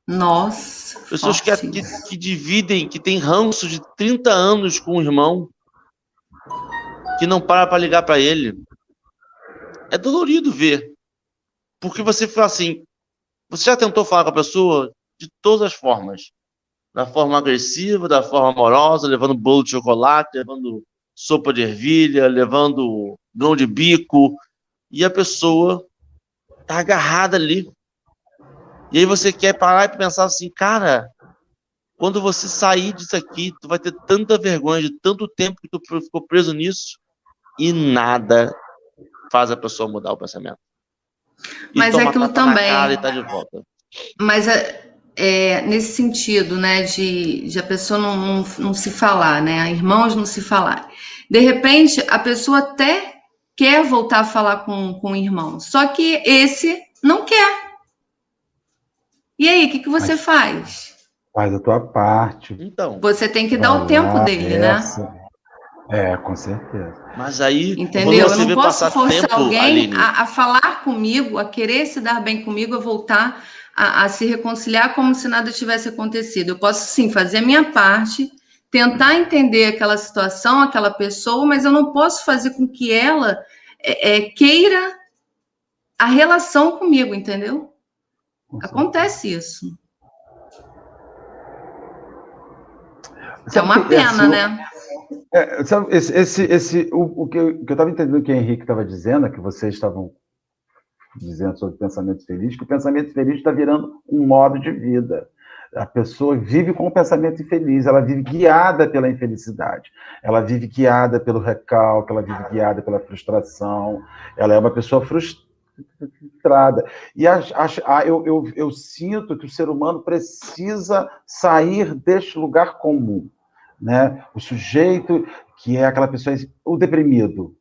Nossa. Pessoas que, que, que, dividem, que têm ranço de 30 anos com o irmão, que não para para ligar para ele. É dolorido ver. Porque você fala assim, você já tentou falar com a pessoa de todas as formas. Da forma agressiva, da forma amorosa, levando bolo de chocolate, levando sopa de ervilha, levando grão de bico, e a pessoa tá agarrada ali. E aí você quer parar e pensar assim, cara, quando você sair disso aqui, tu vai ter tanta vergonha de tanto tempo que tu ficou preso nisso e nada faz a pessoa mudar o pensamento. E Mas é aquilo também. Tá Mas é, é, nesse sentido, né, de, de a pessoa não, não, não se falar, né, irmãos não se falar. De repente, a pessoa até quer voltar a falar com, com o irmão. Só que esse não quer. E aí, o que, que você Mas, faz? Faz a tua parte. Então. Você tem que dar o tempo dele, né? essa. né? É, com certeza. Mas aí. Entendeu? Eu não posso forçar tempo, alguém a, a, falar comigo, a querer se dar bem comigo, a voltar a, a se reconciliar como se nada tivesse acontecido. Eu posso sim fazer a minha parte, tentar entender aquela situação, aquela pessoa, mas eu não posso fazer com que ela é, é, queira a relação comigo, entendeu? Acontece isso. É uma pena, né? É, sabe, esse, esse, esse, o, o que eu estava entendendo que o Henrique estava dizendo, é que vocês estavam dizendo sobre pensamento feliz, que o pensamento feliz está virando um modo de vida. A pessoa vive com o pensamento infeliz, ela vive guiada pela infelicidade, ela vive guiada pelo recalque, ela vive guiada pela frustração, ela é uma pessoa frustrada. E a, a, eu, eu, eu sinto que o ser humano precisa sair deste lugar comum né? O sujeito que é aquela pessoa, o deprimido,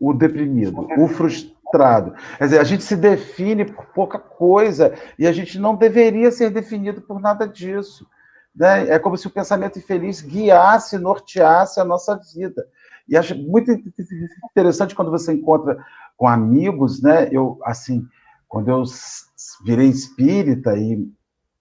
o deprimido, o frustrado. Quer dizer, a gente se define por pouca coisa e a gente não deveria ser definido por nada disso. Né? É como se o pensamento infeliz guiasse, norteasse a nossa vida. E acho muito interessante quando você encontra com amigos, né? Eu, assim, quando eu virei espírita e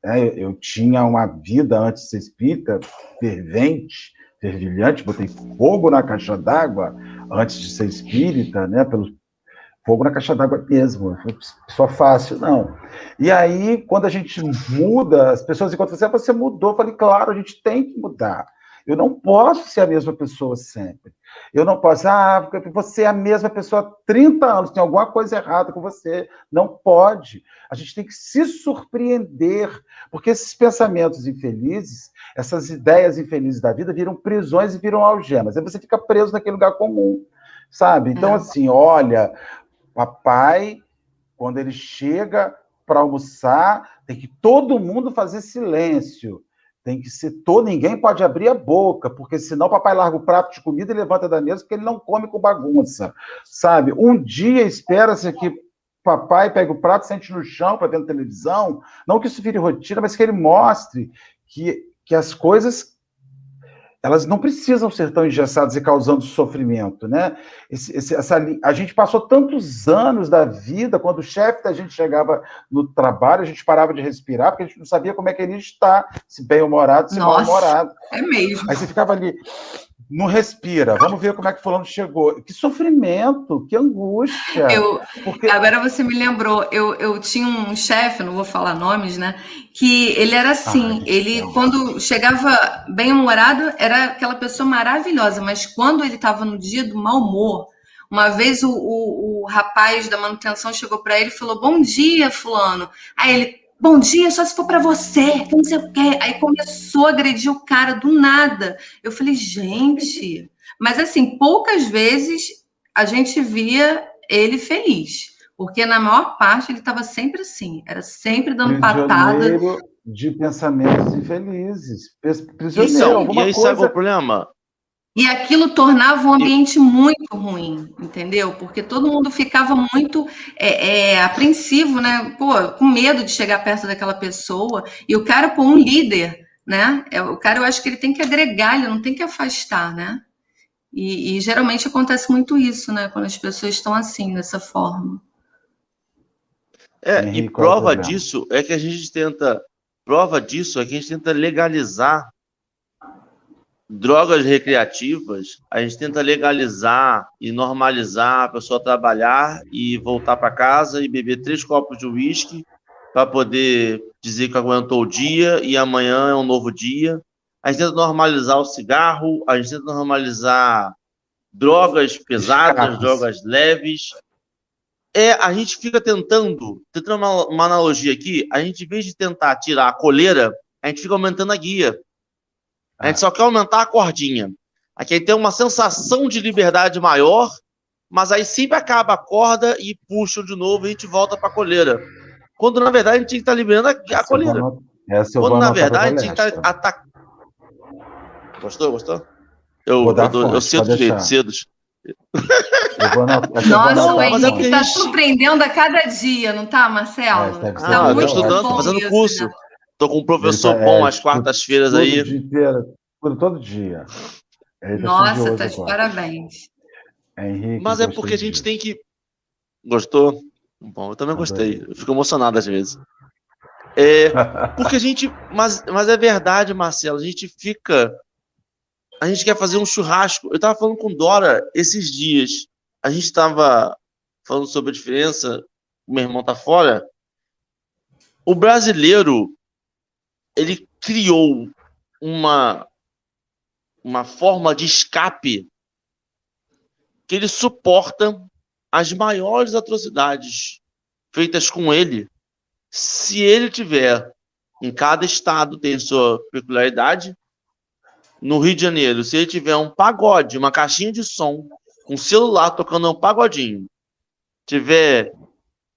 né? Eu tinha uma vida antes de ser espírita fervente, fervilhante, botei fogo na caixa d'água antes de ser espírita, né? Pelo fogo na caixa d'água mesmo, só fácil, não. E aí, quando a gente muda, as pessoas encontram você, você mudou. Eu falei, claro, a gente tem que mudar. Eu não posso ser a mesma pessoa sempre. Eu não posso, ah, porque você é a mesma pessoa há 30 anos, tem alguma coisa errada com você. Não pode. A gente tem que se surpreender, porque esses pensamentos infelizes, essas ideias infelizes da vida viram prisões e viram algemas. Aí você fica preso naquele lugar comum, sabe? Então, é. assim, olha, papai, quando ele chega para almoçar, tem que todo mundo fazer silêncio tem que ser todo, ninguém pode abrir a boca, porque senão o papai larga o prato de comida e levanta da mesa, porque ele não come com bagunça, sabe? Um dia espera-se que papai pegue o prato, sente no chão para ver televisão, não que isso vire rotina, mas que ele mostre que, que as coisas elas não precisam ser tão engessadas e causando sofrimento, né? Esse, esse, essa, a gente passou tantos anos da vida, quando o chefe da gente chegava no trabalho, a gente parava de respirar, porque a gente não sabia como é que ele está, se bem-humorado, se mal-humorado. É mesmo. Aí você ficava ali, não respira. Vamos ver como é que fulano chegou. Que sofrimento, que angústia. Eu, porque... Agora você me lembrou, eu, eu tinha um chefe, não vou falar nomes, né? Que ele era assim, ele quando chegava bem humorado, era aquela pessoa maravilhosa, mas quando ele estava no dia do mau humor, uma vez o, o, o rapaz da manutenção chegou para ele e falou: Bom dia, Fulano. Aí ele, Bom dia, só se for para você, que não sei o quê. Aí começou a agredir o cara do nada. Eu falei, gente. Mas assim, poucas vezes a gente via ele feliz. Porque na maior parte ele estava sempre assim, era sempre dando patada. De pensamentos infelizes. Prisioneiro, Isso, alguma e aí coisa... sabe o problema? E aquilo tornava um ambiente muito ruim, entendeu? Porque todo mundo ficava muito é, é, apreensivo, né? Pô, com medo de chegar perto daquela pessoa. E o cara, pô, um líder, né? É, o cara, eu acho que ele tem que agregar, ele não tem que afastar, né? E, e geralmente acontece muito isso, né? Quando as pessoas estão assim, dessa forma. É, e prova disso é que a gente tenta. Prova disso é que a gente tenta legalizar drogas recreativas, a gente tenta legalizar e normalizar a pessoa trabalhar e voltar para casa e beber três copos de uísque para poder dizer que aguentou o dia e amanhã é um novo dia. A gente tenta normalizar o cigarro, a gente tenta normalizar drogas pesadas, drogas leves. É, a gente fica tentando, tentando uma, uma analogia aqui, a gente, em vez de tentar tirar a coleira, a gente fica aumentando a guia. A gente só quer aumentar a cordinha. Aqui tem uma sensação de liberdade maior, mas aí sempre acaba a corda e puxa de novo e a gente volta para a coleira. Quando na verdade a gente tem que estar tá liberando a, a coleira. Quando na verdade a gente tem que estar tá atacando. Gostou? Gostou? Eu, eu, cedo direito, cedo. Nossa, o Henrique está surpreendendo a cada dia, não tá, Marcelo? É, tá ah, muito estudando, fazendo isso, curso. Né? Tô com um professor tá, bom é, às quartas-feiras aí. Dia, todo dia. Tá Nossa, tá de agora. parabéns. Henrique, Mas é porque a gente tem que. Gostou? Bom, eu também gostei. Eu fico emocionado às vezes. É, porque a gente. Mas, mas é verdade, Marcelo. A gente fica. A gente quer fazer um churrasco. Eu estava falando com Dora esses dias. A gente estava falando sobre a diferença. O meu irmão tá fora. O brasileiro ele criou uma uma forma de escape que ele suporta as maiores atrocidades feitas com ele, se ele tiver em cada estado tem sua peculiaridade. No Rio de Janeiro, se ele tiver um pagode, uma caixinha de som, um celular tocando um pagodinho, tiver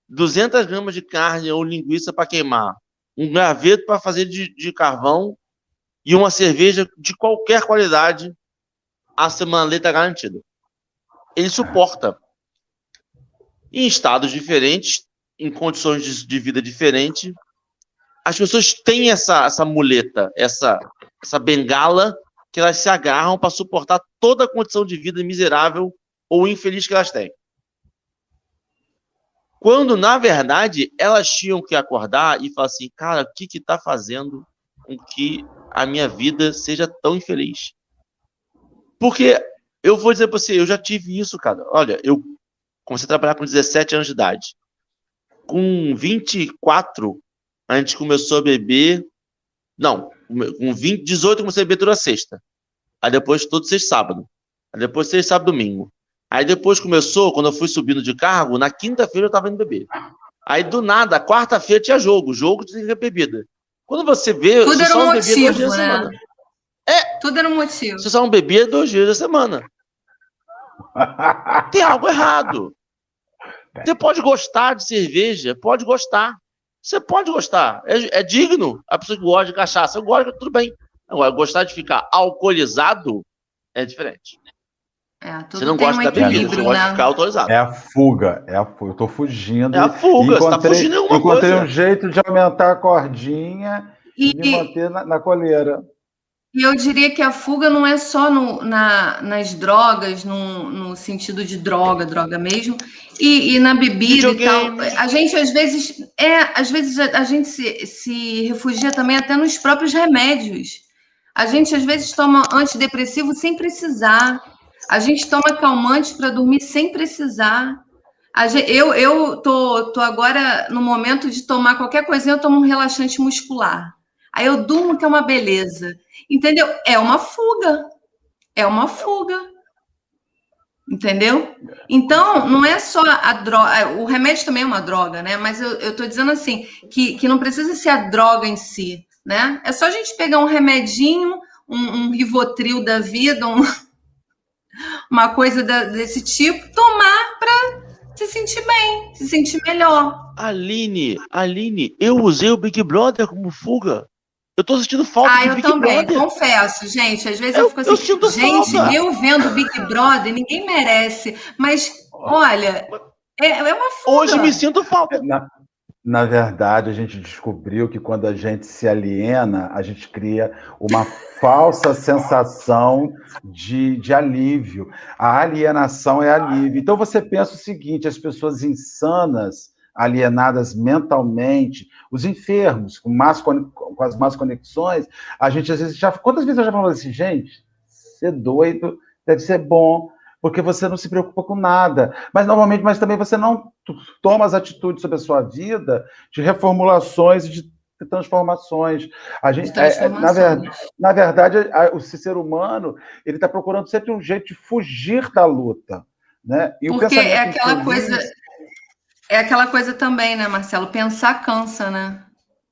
200 gramas de carne ou linguiça para queimar, um graveto para fazer de, de carvão e uma cerveja de qualquer qualidade, a semana está garantida. Ele suporta. Em estados diferentes, em condições de, de vida diferentes, as pessoas têm essa, essa muleta, essa, essa bengala, que elas se agarram para suportar toda a condição de vida miserável ou infeliz que elas têm. Quando, na verdade, elas tinham que acordar e falar assim, cara, o que está fazendo com que a minha vida seja tão infeliz? Porque eu vou dizer para você, eu já tive isso, cara. Olha, eu comecei a trabalhar com 17 anos de idade. Com 24, a gente começou a beber. Não, com 20, 18 eu comecei a beber toda sexta. Aí depois todo sexta sábado. Aí depois sexta, sábado, domingo. Aí depois começou, quando eu fui subindo de cargo, na quinta-feira eu tava indo beber. Aí do nada, quarta-feira tinha jogo, jogo tinha bebida. Quando você vê. Tudo você era um motivo, né? É. Tudo era um motivo. Você só não bebia dois dias da semana. Tem algo errado. Você pode gostar de cerveja, pode gostar. Você pode gostar. É, é digno. A pessoa que gosta de cachaça, eu gosto, tudo bem. Agora, gostar de ficar alcoolizado é diferente. É, você não gosta um da bebida, você gosta de né? ficar autorizado. É a fuga, é a fuga. Eu tô fugindo. É a fuga, você tá fugindo alguma encontrei coisa. um jeito de aumentar a cordinha e, e me manter na, na coleira. E eu diria que a fuga não é só no, na, nas drogas, no, no, sentido de droga, droga mesmo, e, e na bebida e tal. A gente, às vezes, é, às vezes a, a gente se, se refugia também até nos próprios remédios. A gente, às vezes, toma antidepressivo sem precisar. A gente toma calmante para dormir sem precisar. Gente, eu eu tô, tô agora no momento de tomar qualquer coisinha, eu tomo um relaxante muscular. Aí eu durmo que é uma beleza. Entendeu? É uma fuga. É uma fuga. Entendeu? Então, não é só a droga. O remédio também é uma droga, né? Mas eu, tô dizendo assim, que, que não precisa ser a droga em si, né? É só a gente pegar um remedinho, um, um rivotril da vida, um, uma coisa da, desse tipo, tomar para se sentir bem, se sentir melhor. Aline, Aline, eu usei o Big Brother como fuga. Eu tô sentindo falta ah, de Big Brother. Ah, eu também, confesso, gente. Às vezes eu, eu fico assim, eu gente, falta. eu vendo Big Brother, ninguém merece. Mas, olha, é, é uma fuga. Hoje me sinto falta. Na, verdade, a gente descobriu que quando a gente se aliena, a gente cria uma falsa sensação de, de alívio. A alienação é alívio. Então você pensa o seguinte: as pessoas insanas alienadas mentalmente, os enfermos, com, más, com as más conexões, a gente às vezes já. Quantas vezes eu já falei assim, gente, ser doido deve ser bom, porque você não se preocupa com nada. Mas normalmente, mas também você não toma as atitudes sobre a sua vida de reformulações e de transformações. A gente, é, é na, ver, na verdade, o ser humano ele está procurando sempre um jeito de fugir da luta. Né? E Porque é aquela coisa. É aquela coisa também, né, Marcelo? Pensar cansa, né?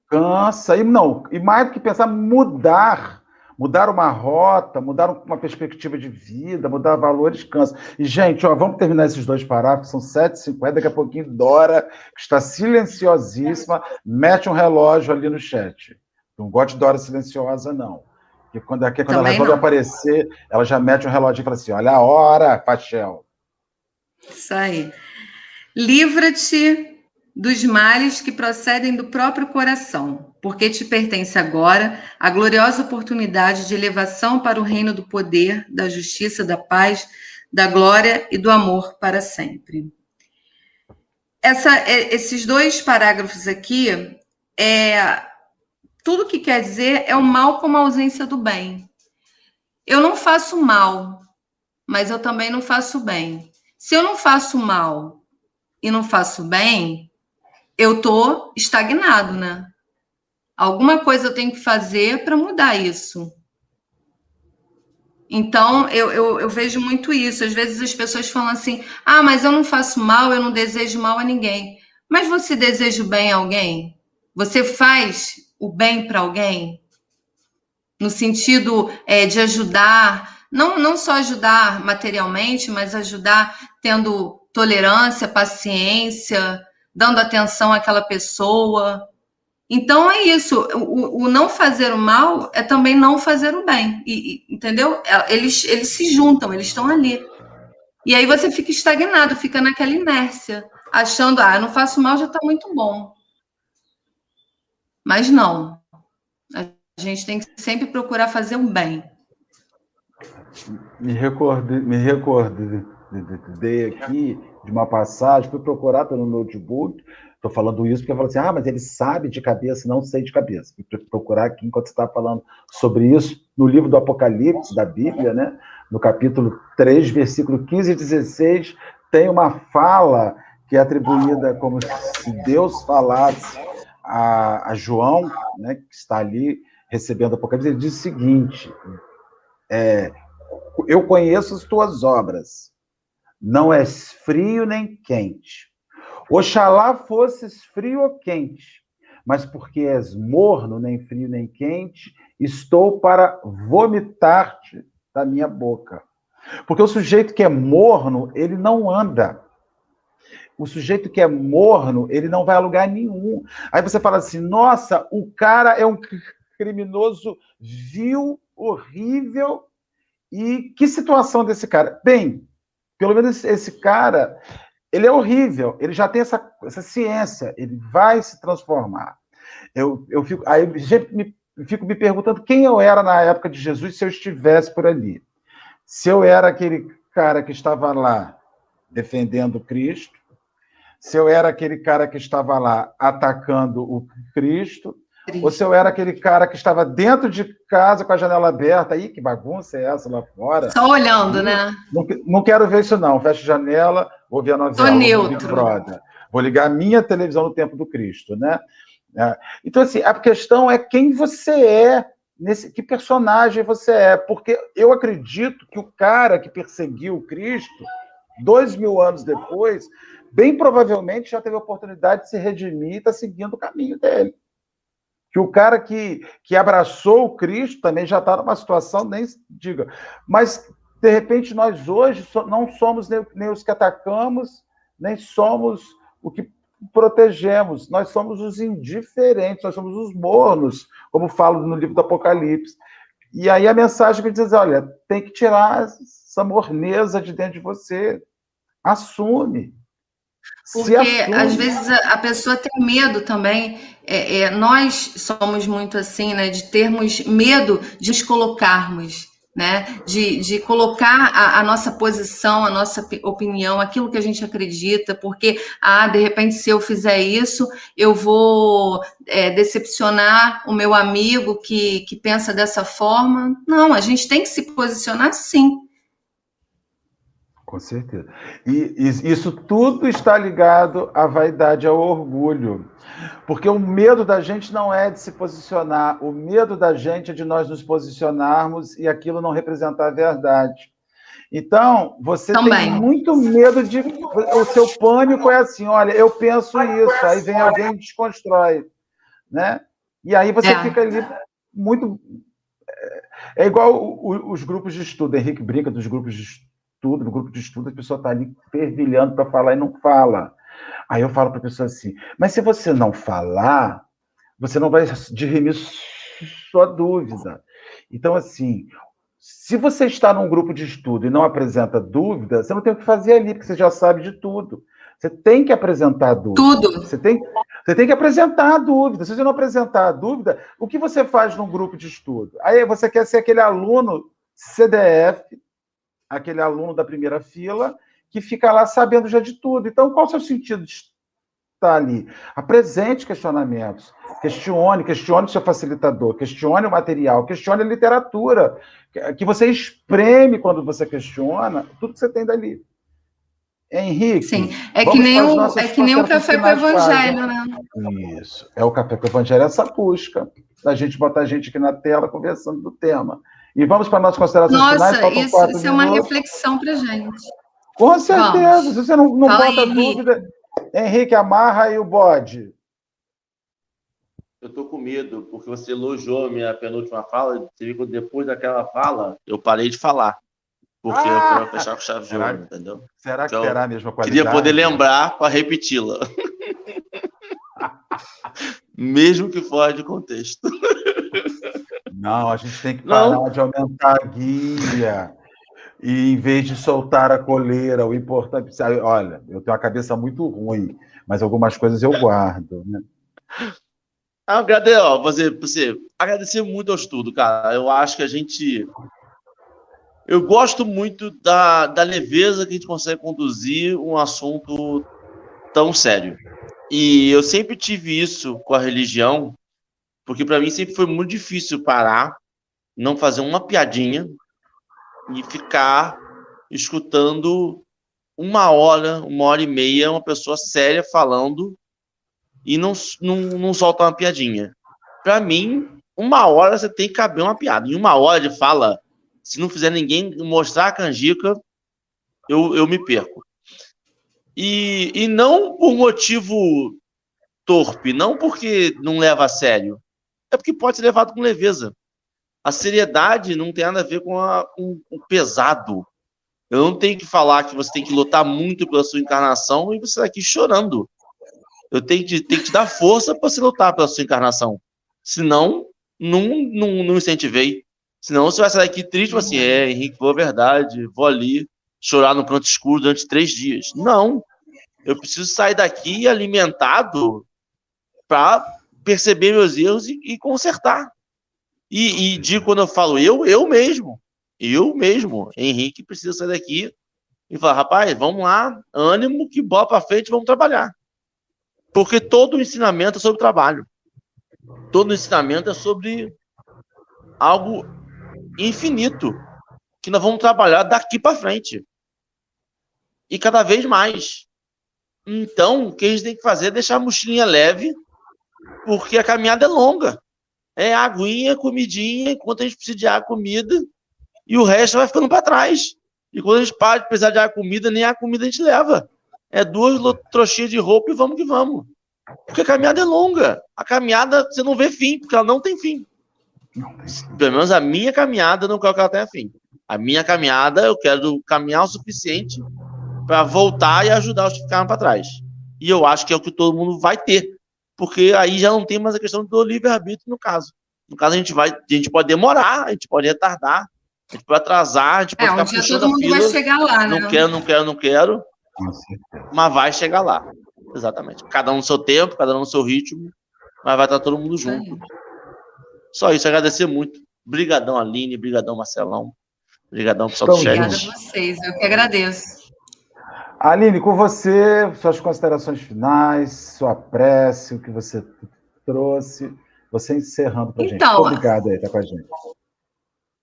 Cansa. E não, e mais do que pensar, mudar. Mudar uma rota, mudar uma perspectiva de vida, mudar valores, cansa. E, gente, ó, vamos terminar esses dois parágrafos, são 7h50, daqui a pouquinho Dora, que está silenciosíssima, mete um relógio ali no chat. Não gosto de Dora silenciosa, não. Que quando, que quando ela resolve não. aparecer, ela já mete um relógio e fala assim: olha a hora, Pachel. Isso aí. Livra-te dos males que procedem do próprio coração, porque te pertence agora a gloriosa oportunidade de elevação para o reino do poder, da justiça, da paz, da glória e do amor para sempre. Essa, é, esses dois parágrafos aqui é tudo que quer dizer é o mal como a ausência do bem. Eu não faço mal, mas eu também não faço bem. Se eu não faço mal e não faço bem, eu tô estagnado, né? Alguma coisa eu tenho que fazer para mudar isso. Então, eu, eu, eu, vejo muito isso. Às vezes as pessoas falam assim: ah, mas eu não faço mal, eu não desejo mal a ninguém. Mas você deseja o bem a alguém? Você faz o bem para alguém? No sentido é, de ajudar, não, não só ajudar materialmente, mas ajudar tendo tolerância, paciência, dando atenção àquela pessoa, então é isso. O, o, não fazer o mal é também não fazer o bem. E, e, entendeu? É, eles, eles se juntam, eles estão ali. E aí você fica estagnado, fica naquela inércia, achando, ah, não faço mal, já está muito bom. Mas não. A gente tem que sempre procurar fazer o bem. Me recordei, me recordei aqui de uma passagem, fui procurar pelo notebook, Estou falando isso porque eu falo assim, ah, mas ele sabe de cabeça, não sei de cabeça. Vou procurar aqui enquanto você está falando sobre isso, no livro do Apocalipse, da Bíblia, né? no capítulo 3, versículo 15 e 16, tem uma fala que é atribuída como se Deus falasse a, a João, né, que está ali recebendo o Apocalipse, ele diz o seguinte: é, Eu conheço as tuas obras, não és frio nem quente. Oxalá fosses frio ou quente, mas porque és morno, nem frio nem quente, estou para vomitar-te da minha boca. Porque o sujeito que é morno, ele não anda. O sujeito que é morno, ele não vai a lugar nenhum. Aí você fala assim: nossa, o cara é um criminoso vil, horrível. E que situação desse cara? Bem, pelo menos esse cara, ele é horrível, ele já tem essa, essa ciência, ele vai se transformar. Eu, eu fico, aí me, fico me perguntando quem eu era na época de Jesus se eu estivesse por ali. Se eu era aquele cara que estava lá defendendo Cristo, se eu era aquele cara que estava lá atacando o Cristo. Ou se eu era aquele cara que estava dentro de casa com a janela aberta, aí que bagunça é essa lá fora? Só olhando, né? Não, não quero ver isso não, fecha a janela, vou ver a novela, Tô neutro. Brother. Vou ligar a minha televisão no tempo do Cristo, né? É. Então, assim, a questão é quem você é, nesse, que personagem você é, porque eu acredito que o cara que perseguiu o Cristo, dois mil anos depois, bem provavelmente já teve a oportunidade de se redimir e está seguindo o caminho dele que o cara que, que abraçou o Cristo também já está numa situação, nem diga. Mas, de repente, nós hoje não somos nem, nem os que atacamos, nem somos o que protegemos. Nós somos os indiferentes, nós somos os mornos, como falo no livro do Apocalipse. E aí a mensagem que diz: olha, tem que tirar essa morneza de dentro de você. Assume. Porque às vezes a, a, pessoa tem medo também. É, é, nós somos muito assim, né? De termos medo de nos colocarmos, né? De, de colocar a, a, nossa posição, a nossa opinião, aquilo que a gente acredita, porque, ah, de repente, se eu fizer isso, eu vou é, decepcionar o meu amigo que, que pensa dessa forma. Não, a gente tem que se posicionar sim. Com certeza. E isso tudo está ligado à vaidade, ao orgulho. Porque o medo da gente não é de se posicionar, o medo da gente é de nós nos posicionarmos e aquilo não representar a verdade. Então, você Também. tem muito medo de. O seu pânico é assim: olha, eu penso isso, aí vem alguém e desconstrói. Né? E aí você é. fica ali muito. É, é igual os grupos de estudo, Henrique brinca dos grupos de estudo estudo, no grupo de estudo, a pessoa está ali fervilhando para falar e não fala. Aí eu falo para a pessoa assim: mas se você não falar, você não vai dirimir sua dúvida. Então, assim, se você está num grupo de estudo e não apresenta dúvida, você não tem o que fazer ali, porque você já sabe de tudo. Você tem que apresentar a dúvida. Tudo. Você tem, você tem que apresentar a dúvida. Se você não apresentar a dúvida, o que você faz num grupo de estudo? Aí você quer ser aquele aluno CDF, aquele aluno da primeira fila, que fica lá sabendo já de tudo. Então, qual o seu sentido de estar ali? Apresente questionamentos. Questione, questione o seu facilitador, questione o material, questione a literatura. Que você espreme quando você questiona tudo que você tem dali. Henrique. Sim, é que nem o, é que nem o café com o evangelho, né? Isso, é o café com o evangelho, essa busca da gente botar a gente aqui na tela conversando do tema. E vamos para nossas considerações Nossa, finais. Nossa, isso, isso é uma reflexão para gente. Com certeza, vamos. se você não, não bota aí, dúvida. Henrique. Henrique, amarra aí o bode. Eu tô com medo, porque você elogiou a minha penúltima fala, você viu que depois daquela fala, eu parei de falar. Porque ah! eu quero fechar com chave de ouro, entendeu? Será que então, terá a mesma qualidade? Queria poder lembrar para repeti-la. Mesmo que fora de contexto. Não, a gente tem que parar Não. de aumentar a guia. E em vez de soltar a coleira, o importante. Olha, eu tenho uma cabeça muito ruim, mas algumas coisas eu guardo. Né? Agradecer, ó, você, você, agradecer muito ao estudo, cara. Eu acho que a gente eu gosto muito da, da leveza que a gente consegue conduzir um assunto tão sério. E eu sempre tive isso com a religião, porque para mim sempre foi muito difícil parar, não fazer uma piadinha e ficar escutando uma hora, uma hora e meia, uma pessoa séria falando e não, não, não solta uma piadinha. Para mim, uma hora você tem que caber uma piada. Em uma hora de fala, se não fizer ninguém mostrar a canjica, eu, eu me perco. E, e não por motivo torpe, não porque não leva a sério, é porque pode ser levado com leveza. A seriedade não tem nada a ver com, a, com o pesado. Eu não tenho que falar que você tem que lutar muito pela sua encarnação e você está aqui chorando. Eu tenho que, tenho que te dar força para você lutar pela sua encarnação. Senão, não, não, não incentivei. Senão você vai sair daqui triste, assim, é, Henrique, vou verdade, vou ali chorar no canto escuro durante três dias. Não. Eu preciso sair daqui alimentado para perceber meus erros e, e consertar. E, e digo quando eu falo eu, eu mesmo. Eu mesmo, Henrique, precisa sair daqui e falar, rapaz, vamos lá, ânimo, que bola para frente, vamos trabalhar. Porque todo o ensinamento é sobre trabalho. Todo o ensinamento é sobre algo infinito que nós vamos trabalhar daqui para frente. E cada vez mais. Então, o que a gente tem que fazer é deixar a mochilinha leve, porque a caminhada é longa. É aguinha, comidinha, enquanto a gente precisa de água, comida, e o resto vai ficando para trás. E quando a gente para de precisar de água, comida, nem a comida a gente leva. É duas trouxinhas de roupa e vamos que vamos. Porque a caminhada é longa. A caminhada você não vê fim, porque ela não tem fim. Pelo menos a minha caminhada não quero que ela tenha fim. A minha caminhada, eu quero caminhar o suficiente para voltar e ajudar os que ficaram para trás. E eu acho que é o que todo mundo vai ter. Porque aí já não tem mais a questão do livre-arbítrio no caso. No caso, a gente vai, a gente pode demorar, a gente pode retardar, a gente pode atrasar, a gente pode é, ficar um dia todo mundo vai chegar lá, né? Não quero, não quero, não quero. Mas vai chegar lá. Exatamente. Cada um no seu tempo, cada um no seu ritmo, mas vai estar todo mundo junto. Só isso, agradecer muito. Brigadão, Aline, brigadão, Marcelão. Brigadão, pessoal do chat. Obrigada a vocês, eu que agradeço. Aline, com você, suas considerações finais, sua prece, o que você trouxe, você encerrando para a então, gente. Obrigado aí, tá com a gente.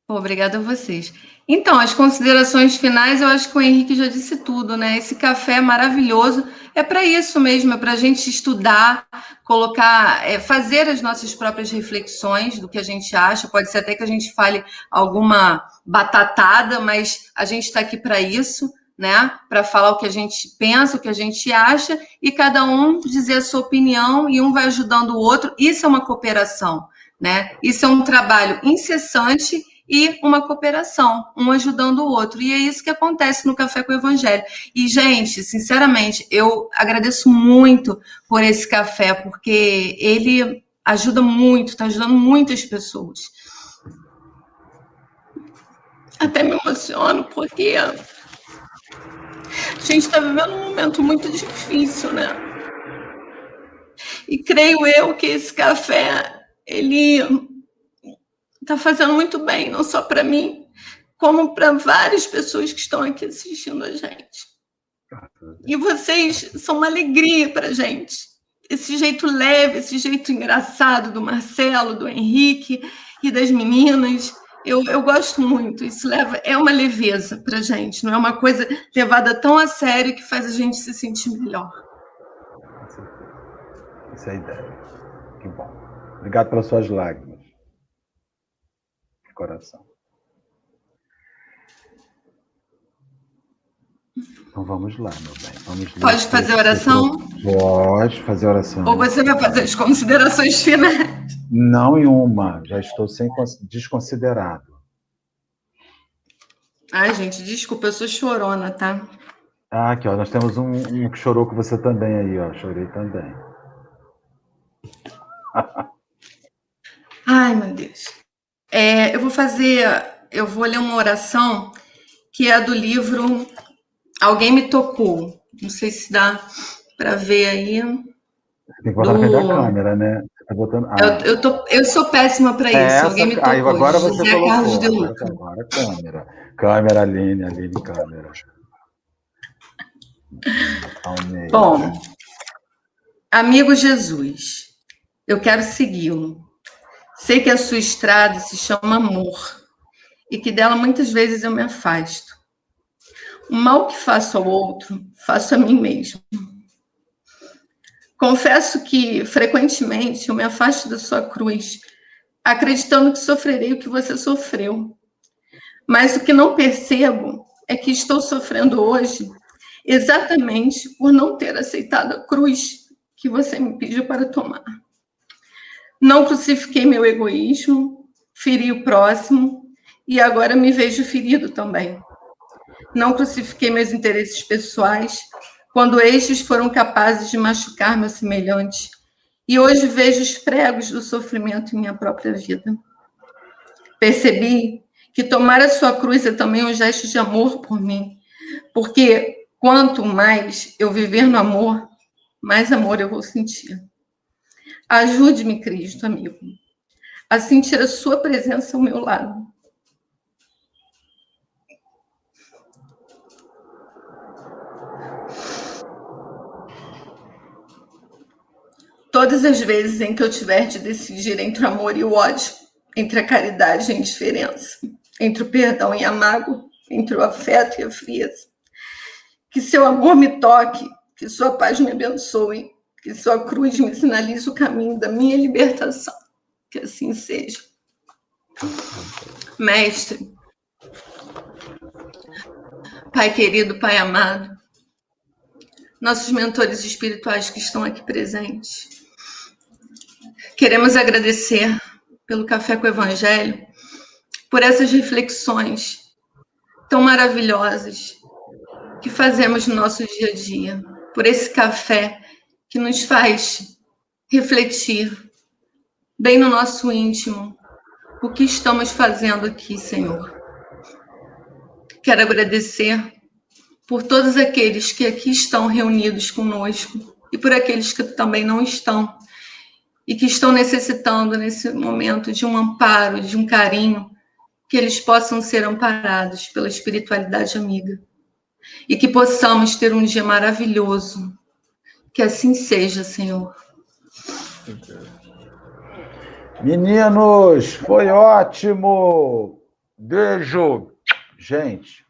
Obrigada a vocês. Então, as considerações finais, eu acho que o Henrique já disse tudo, né? Esse café é maravilhoso é para isso mesmo, é para a gente estudar, colocar, é, fazer as nossas próprias reflexões do que a gente acha. Pode ser até que a gente fale alguma batatada, mas a gente está aqui para isso, né? Para falar o que a gente pensa, o que a gente acha, e cada um dizer a sua opinião e um vai ajudando o outro. Isso é uma cooperação, né? Isso é um trabalho incessante e uma cooperação, um ajudando o outro. E é isso que acontece no Café com o Evangelho. E, gente, sinceramente, eu agradeço muito por esse café, porque ele ajuda muito, está ajudando muitas pessoas. até me emociono, porque a gente está vivendo um momento muito difícil, né? E creio eu que esse café, ele está fazendo muito bem, não só para mim, como para várias pessoas que estão aqui assistindo a gente. E vocês são uma alegria para a gente. Esse jeito leve, esse jeito engraçado do Marcelo, do Henrique e das meninas. Eu, eu gosto muito. Isso leva é uma leveza para gente, não é uma coisa levada tão a sério que faz a gente se sentir melhor. Essa é a ideia. Que bom. Obrigado pelas suas lágrimas. De coração. Então vamos lá, meu bem. Vamos Pode fazer oração? Pode fazer oração. Ou você vai fazer as considerações finais? Não em uma, já estou sem desconsiderado. Ai, gente, desculpa, eu sou chorona, tá? Ah, aqui, ó, nós temos um, um que chorou com você também aí, ó. Chorei também. Ai, meu Deus. É, eu vou fazer, eu vou ler uma oração que é do livro Alguém me tocou. Não sei se dá para ver aí. Você tem que botar do... na frente da câmera, né? Tá botando... ah. eu, eu, tô, eu sou péssima para isso. Essa... Alguém me tocou. Aí, agora você José colocou. Carlos de Luca. Agora, câmera. Câmera, Aline, Aline, câmera. Bom, amigo Jesus, eu quero segui-lo. Sei que a sua estrada se chama amor e que dela muitas vezes eu me afasto. O mal que faço ao outro, faço a mim mesmo. Confesso que, frequentemente, eu me afasto da sua cruz, acreditando que sofrerei o que você sofreu. Mas o que não percebo é que estou sofrendo hoje exatamente por não ter aceitado a cruz que você me pediu para tomar. Não crucifiquei meu egoísmo, feri o próximo e agora me vejo ferido também não crucifiquei meus interesses pessoais, quando estes foram capazes de machucar meu semelhante. E hoje vejo os pregos do sofrimento em minha própria vida. Percebi que tomar a sua cruz é também um gesto de amor por mim, porque quanto mais eu viver no amor, mais amor eu vou sentir. Ajude-me, Cristo, amigo, a sentir a sua presença ao meu lado Todas as vezes em que eu tiver de decidir entre o amor e o ódio, entre a caridade e a indiferença, entre o perdão e a mágoa, entre o afeto e a frieza. Que seu amor me toque, que sua paz me abençoe, que sua cruz me sinalize o caminho da minha libertação. Que assim seja. Mestre, Pai querido, Pai amado, nossos mentores espirituais que estão aqui presentes, Queremos agradecer pelo Café com o Evangelho, por essas reflexões tão maravilhosas que fazemos no nosso dia a dia, por esse café que nos faz refletir bem no nosso íntimo o que estamos fazendo aqui, Senhor. Quero agradecer por todos aqueles que aqui estão reunidos conosco e por aqueles que também não estão, e que estão necessitando nesse momento de um amparo, de um carinho, que eles possam ser amparados pela espiritualidade amiga e que possamos ter um dia maravilhoso. Que assim seja, Senhor. Meninos, foi ótimo. Beijo. Gente,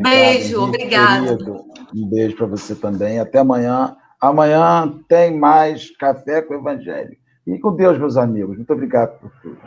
beijo, obrigado. Um beijo para você também. Até amanhã. Amanhã tem mais Café com o Evangelho. E com Deus, meus amigos. Muito obrigado por tudo.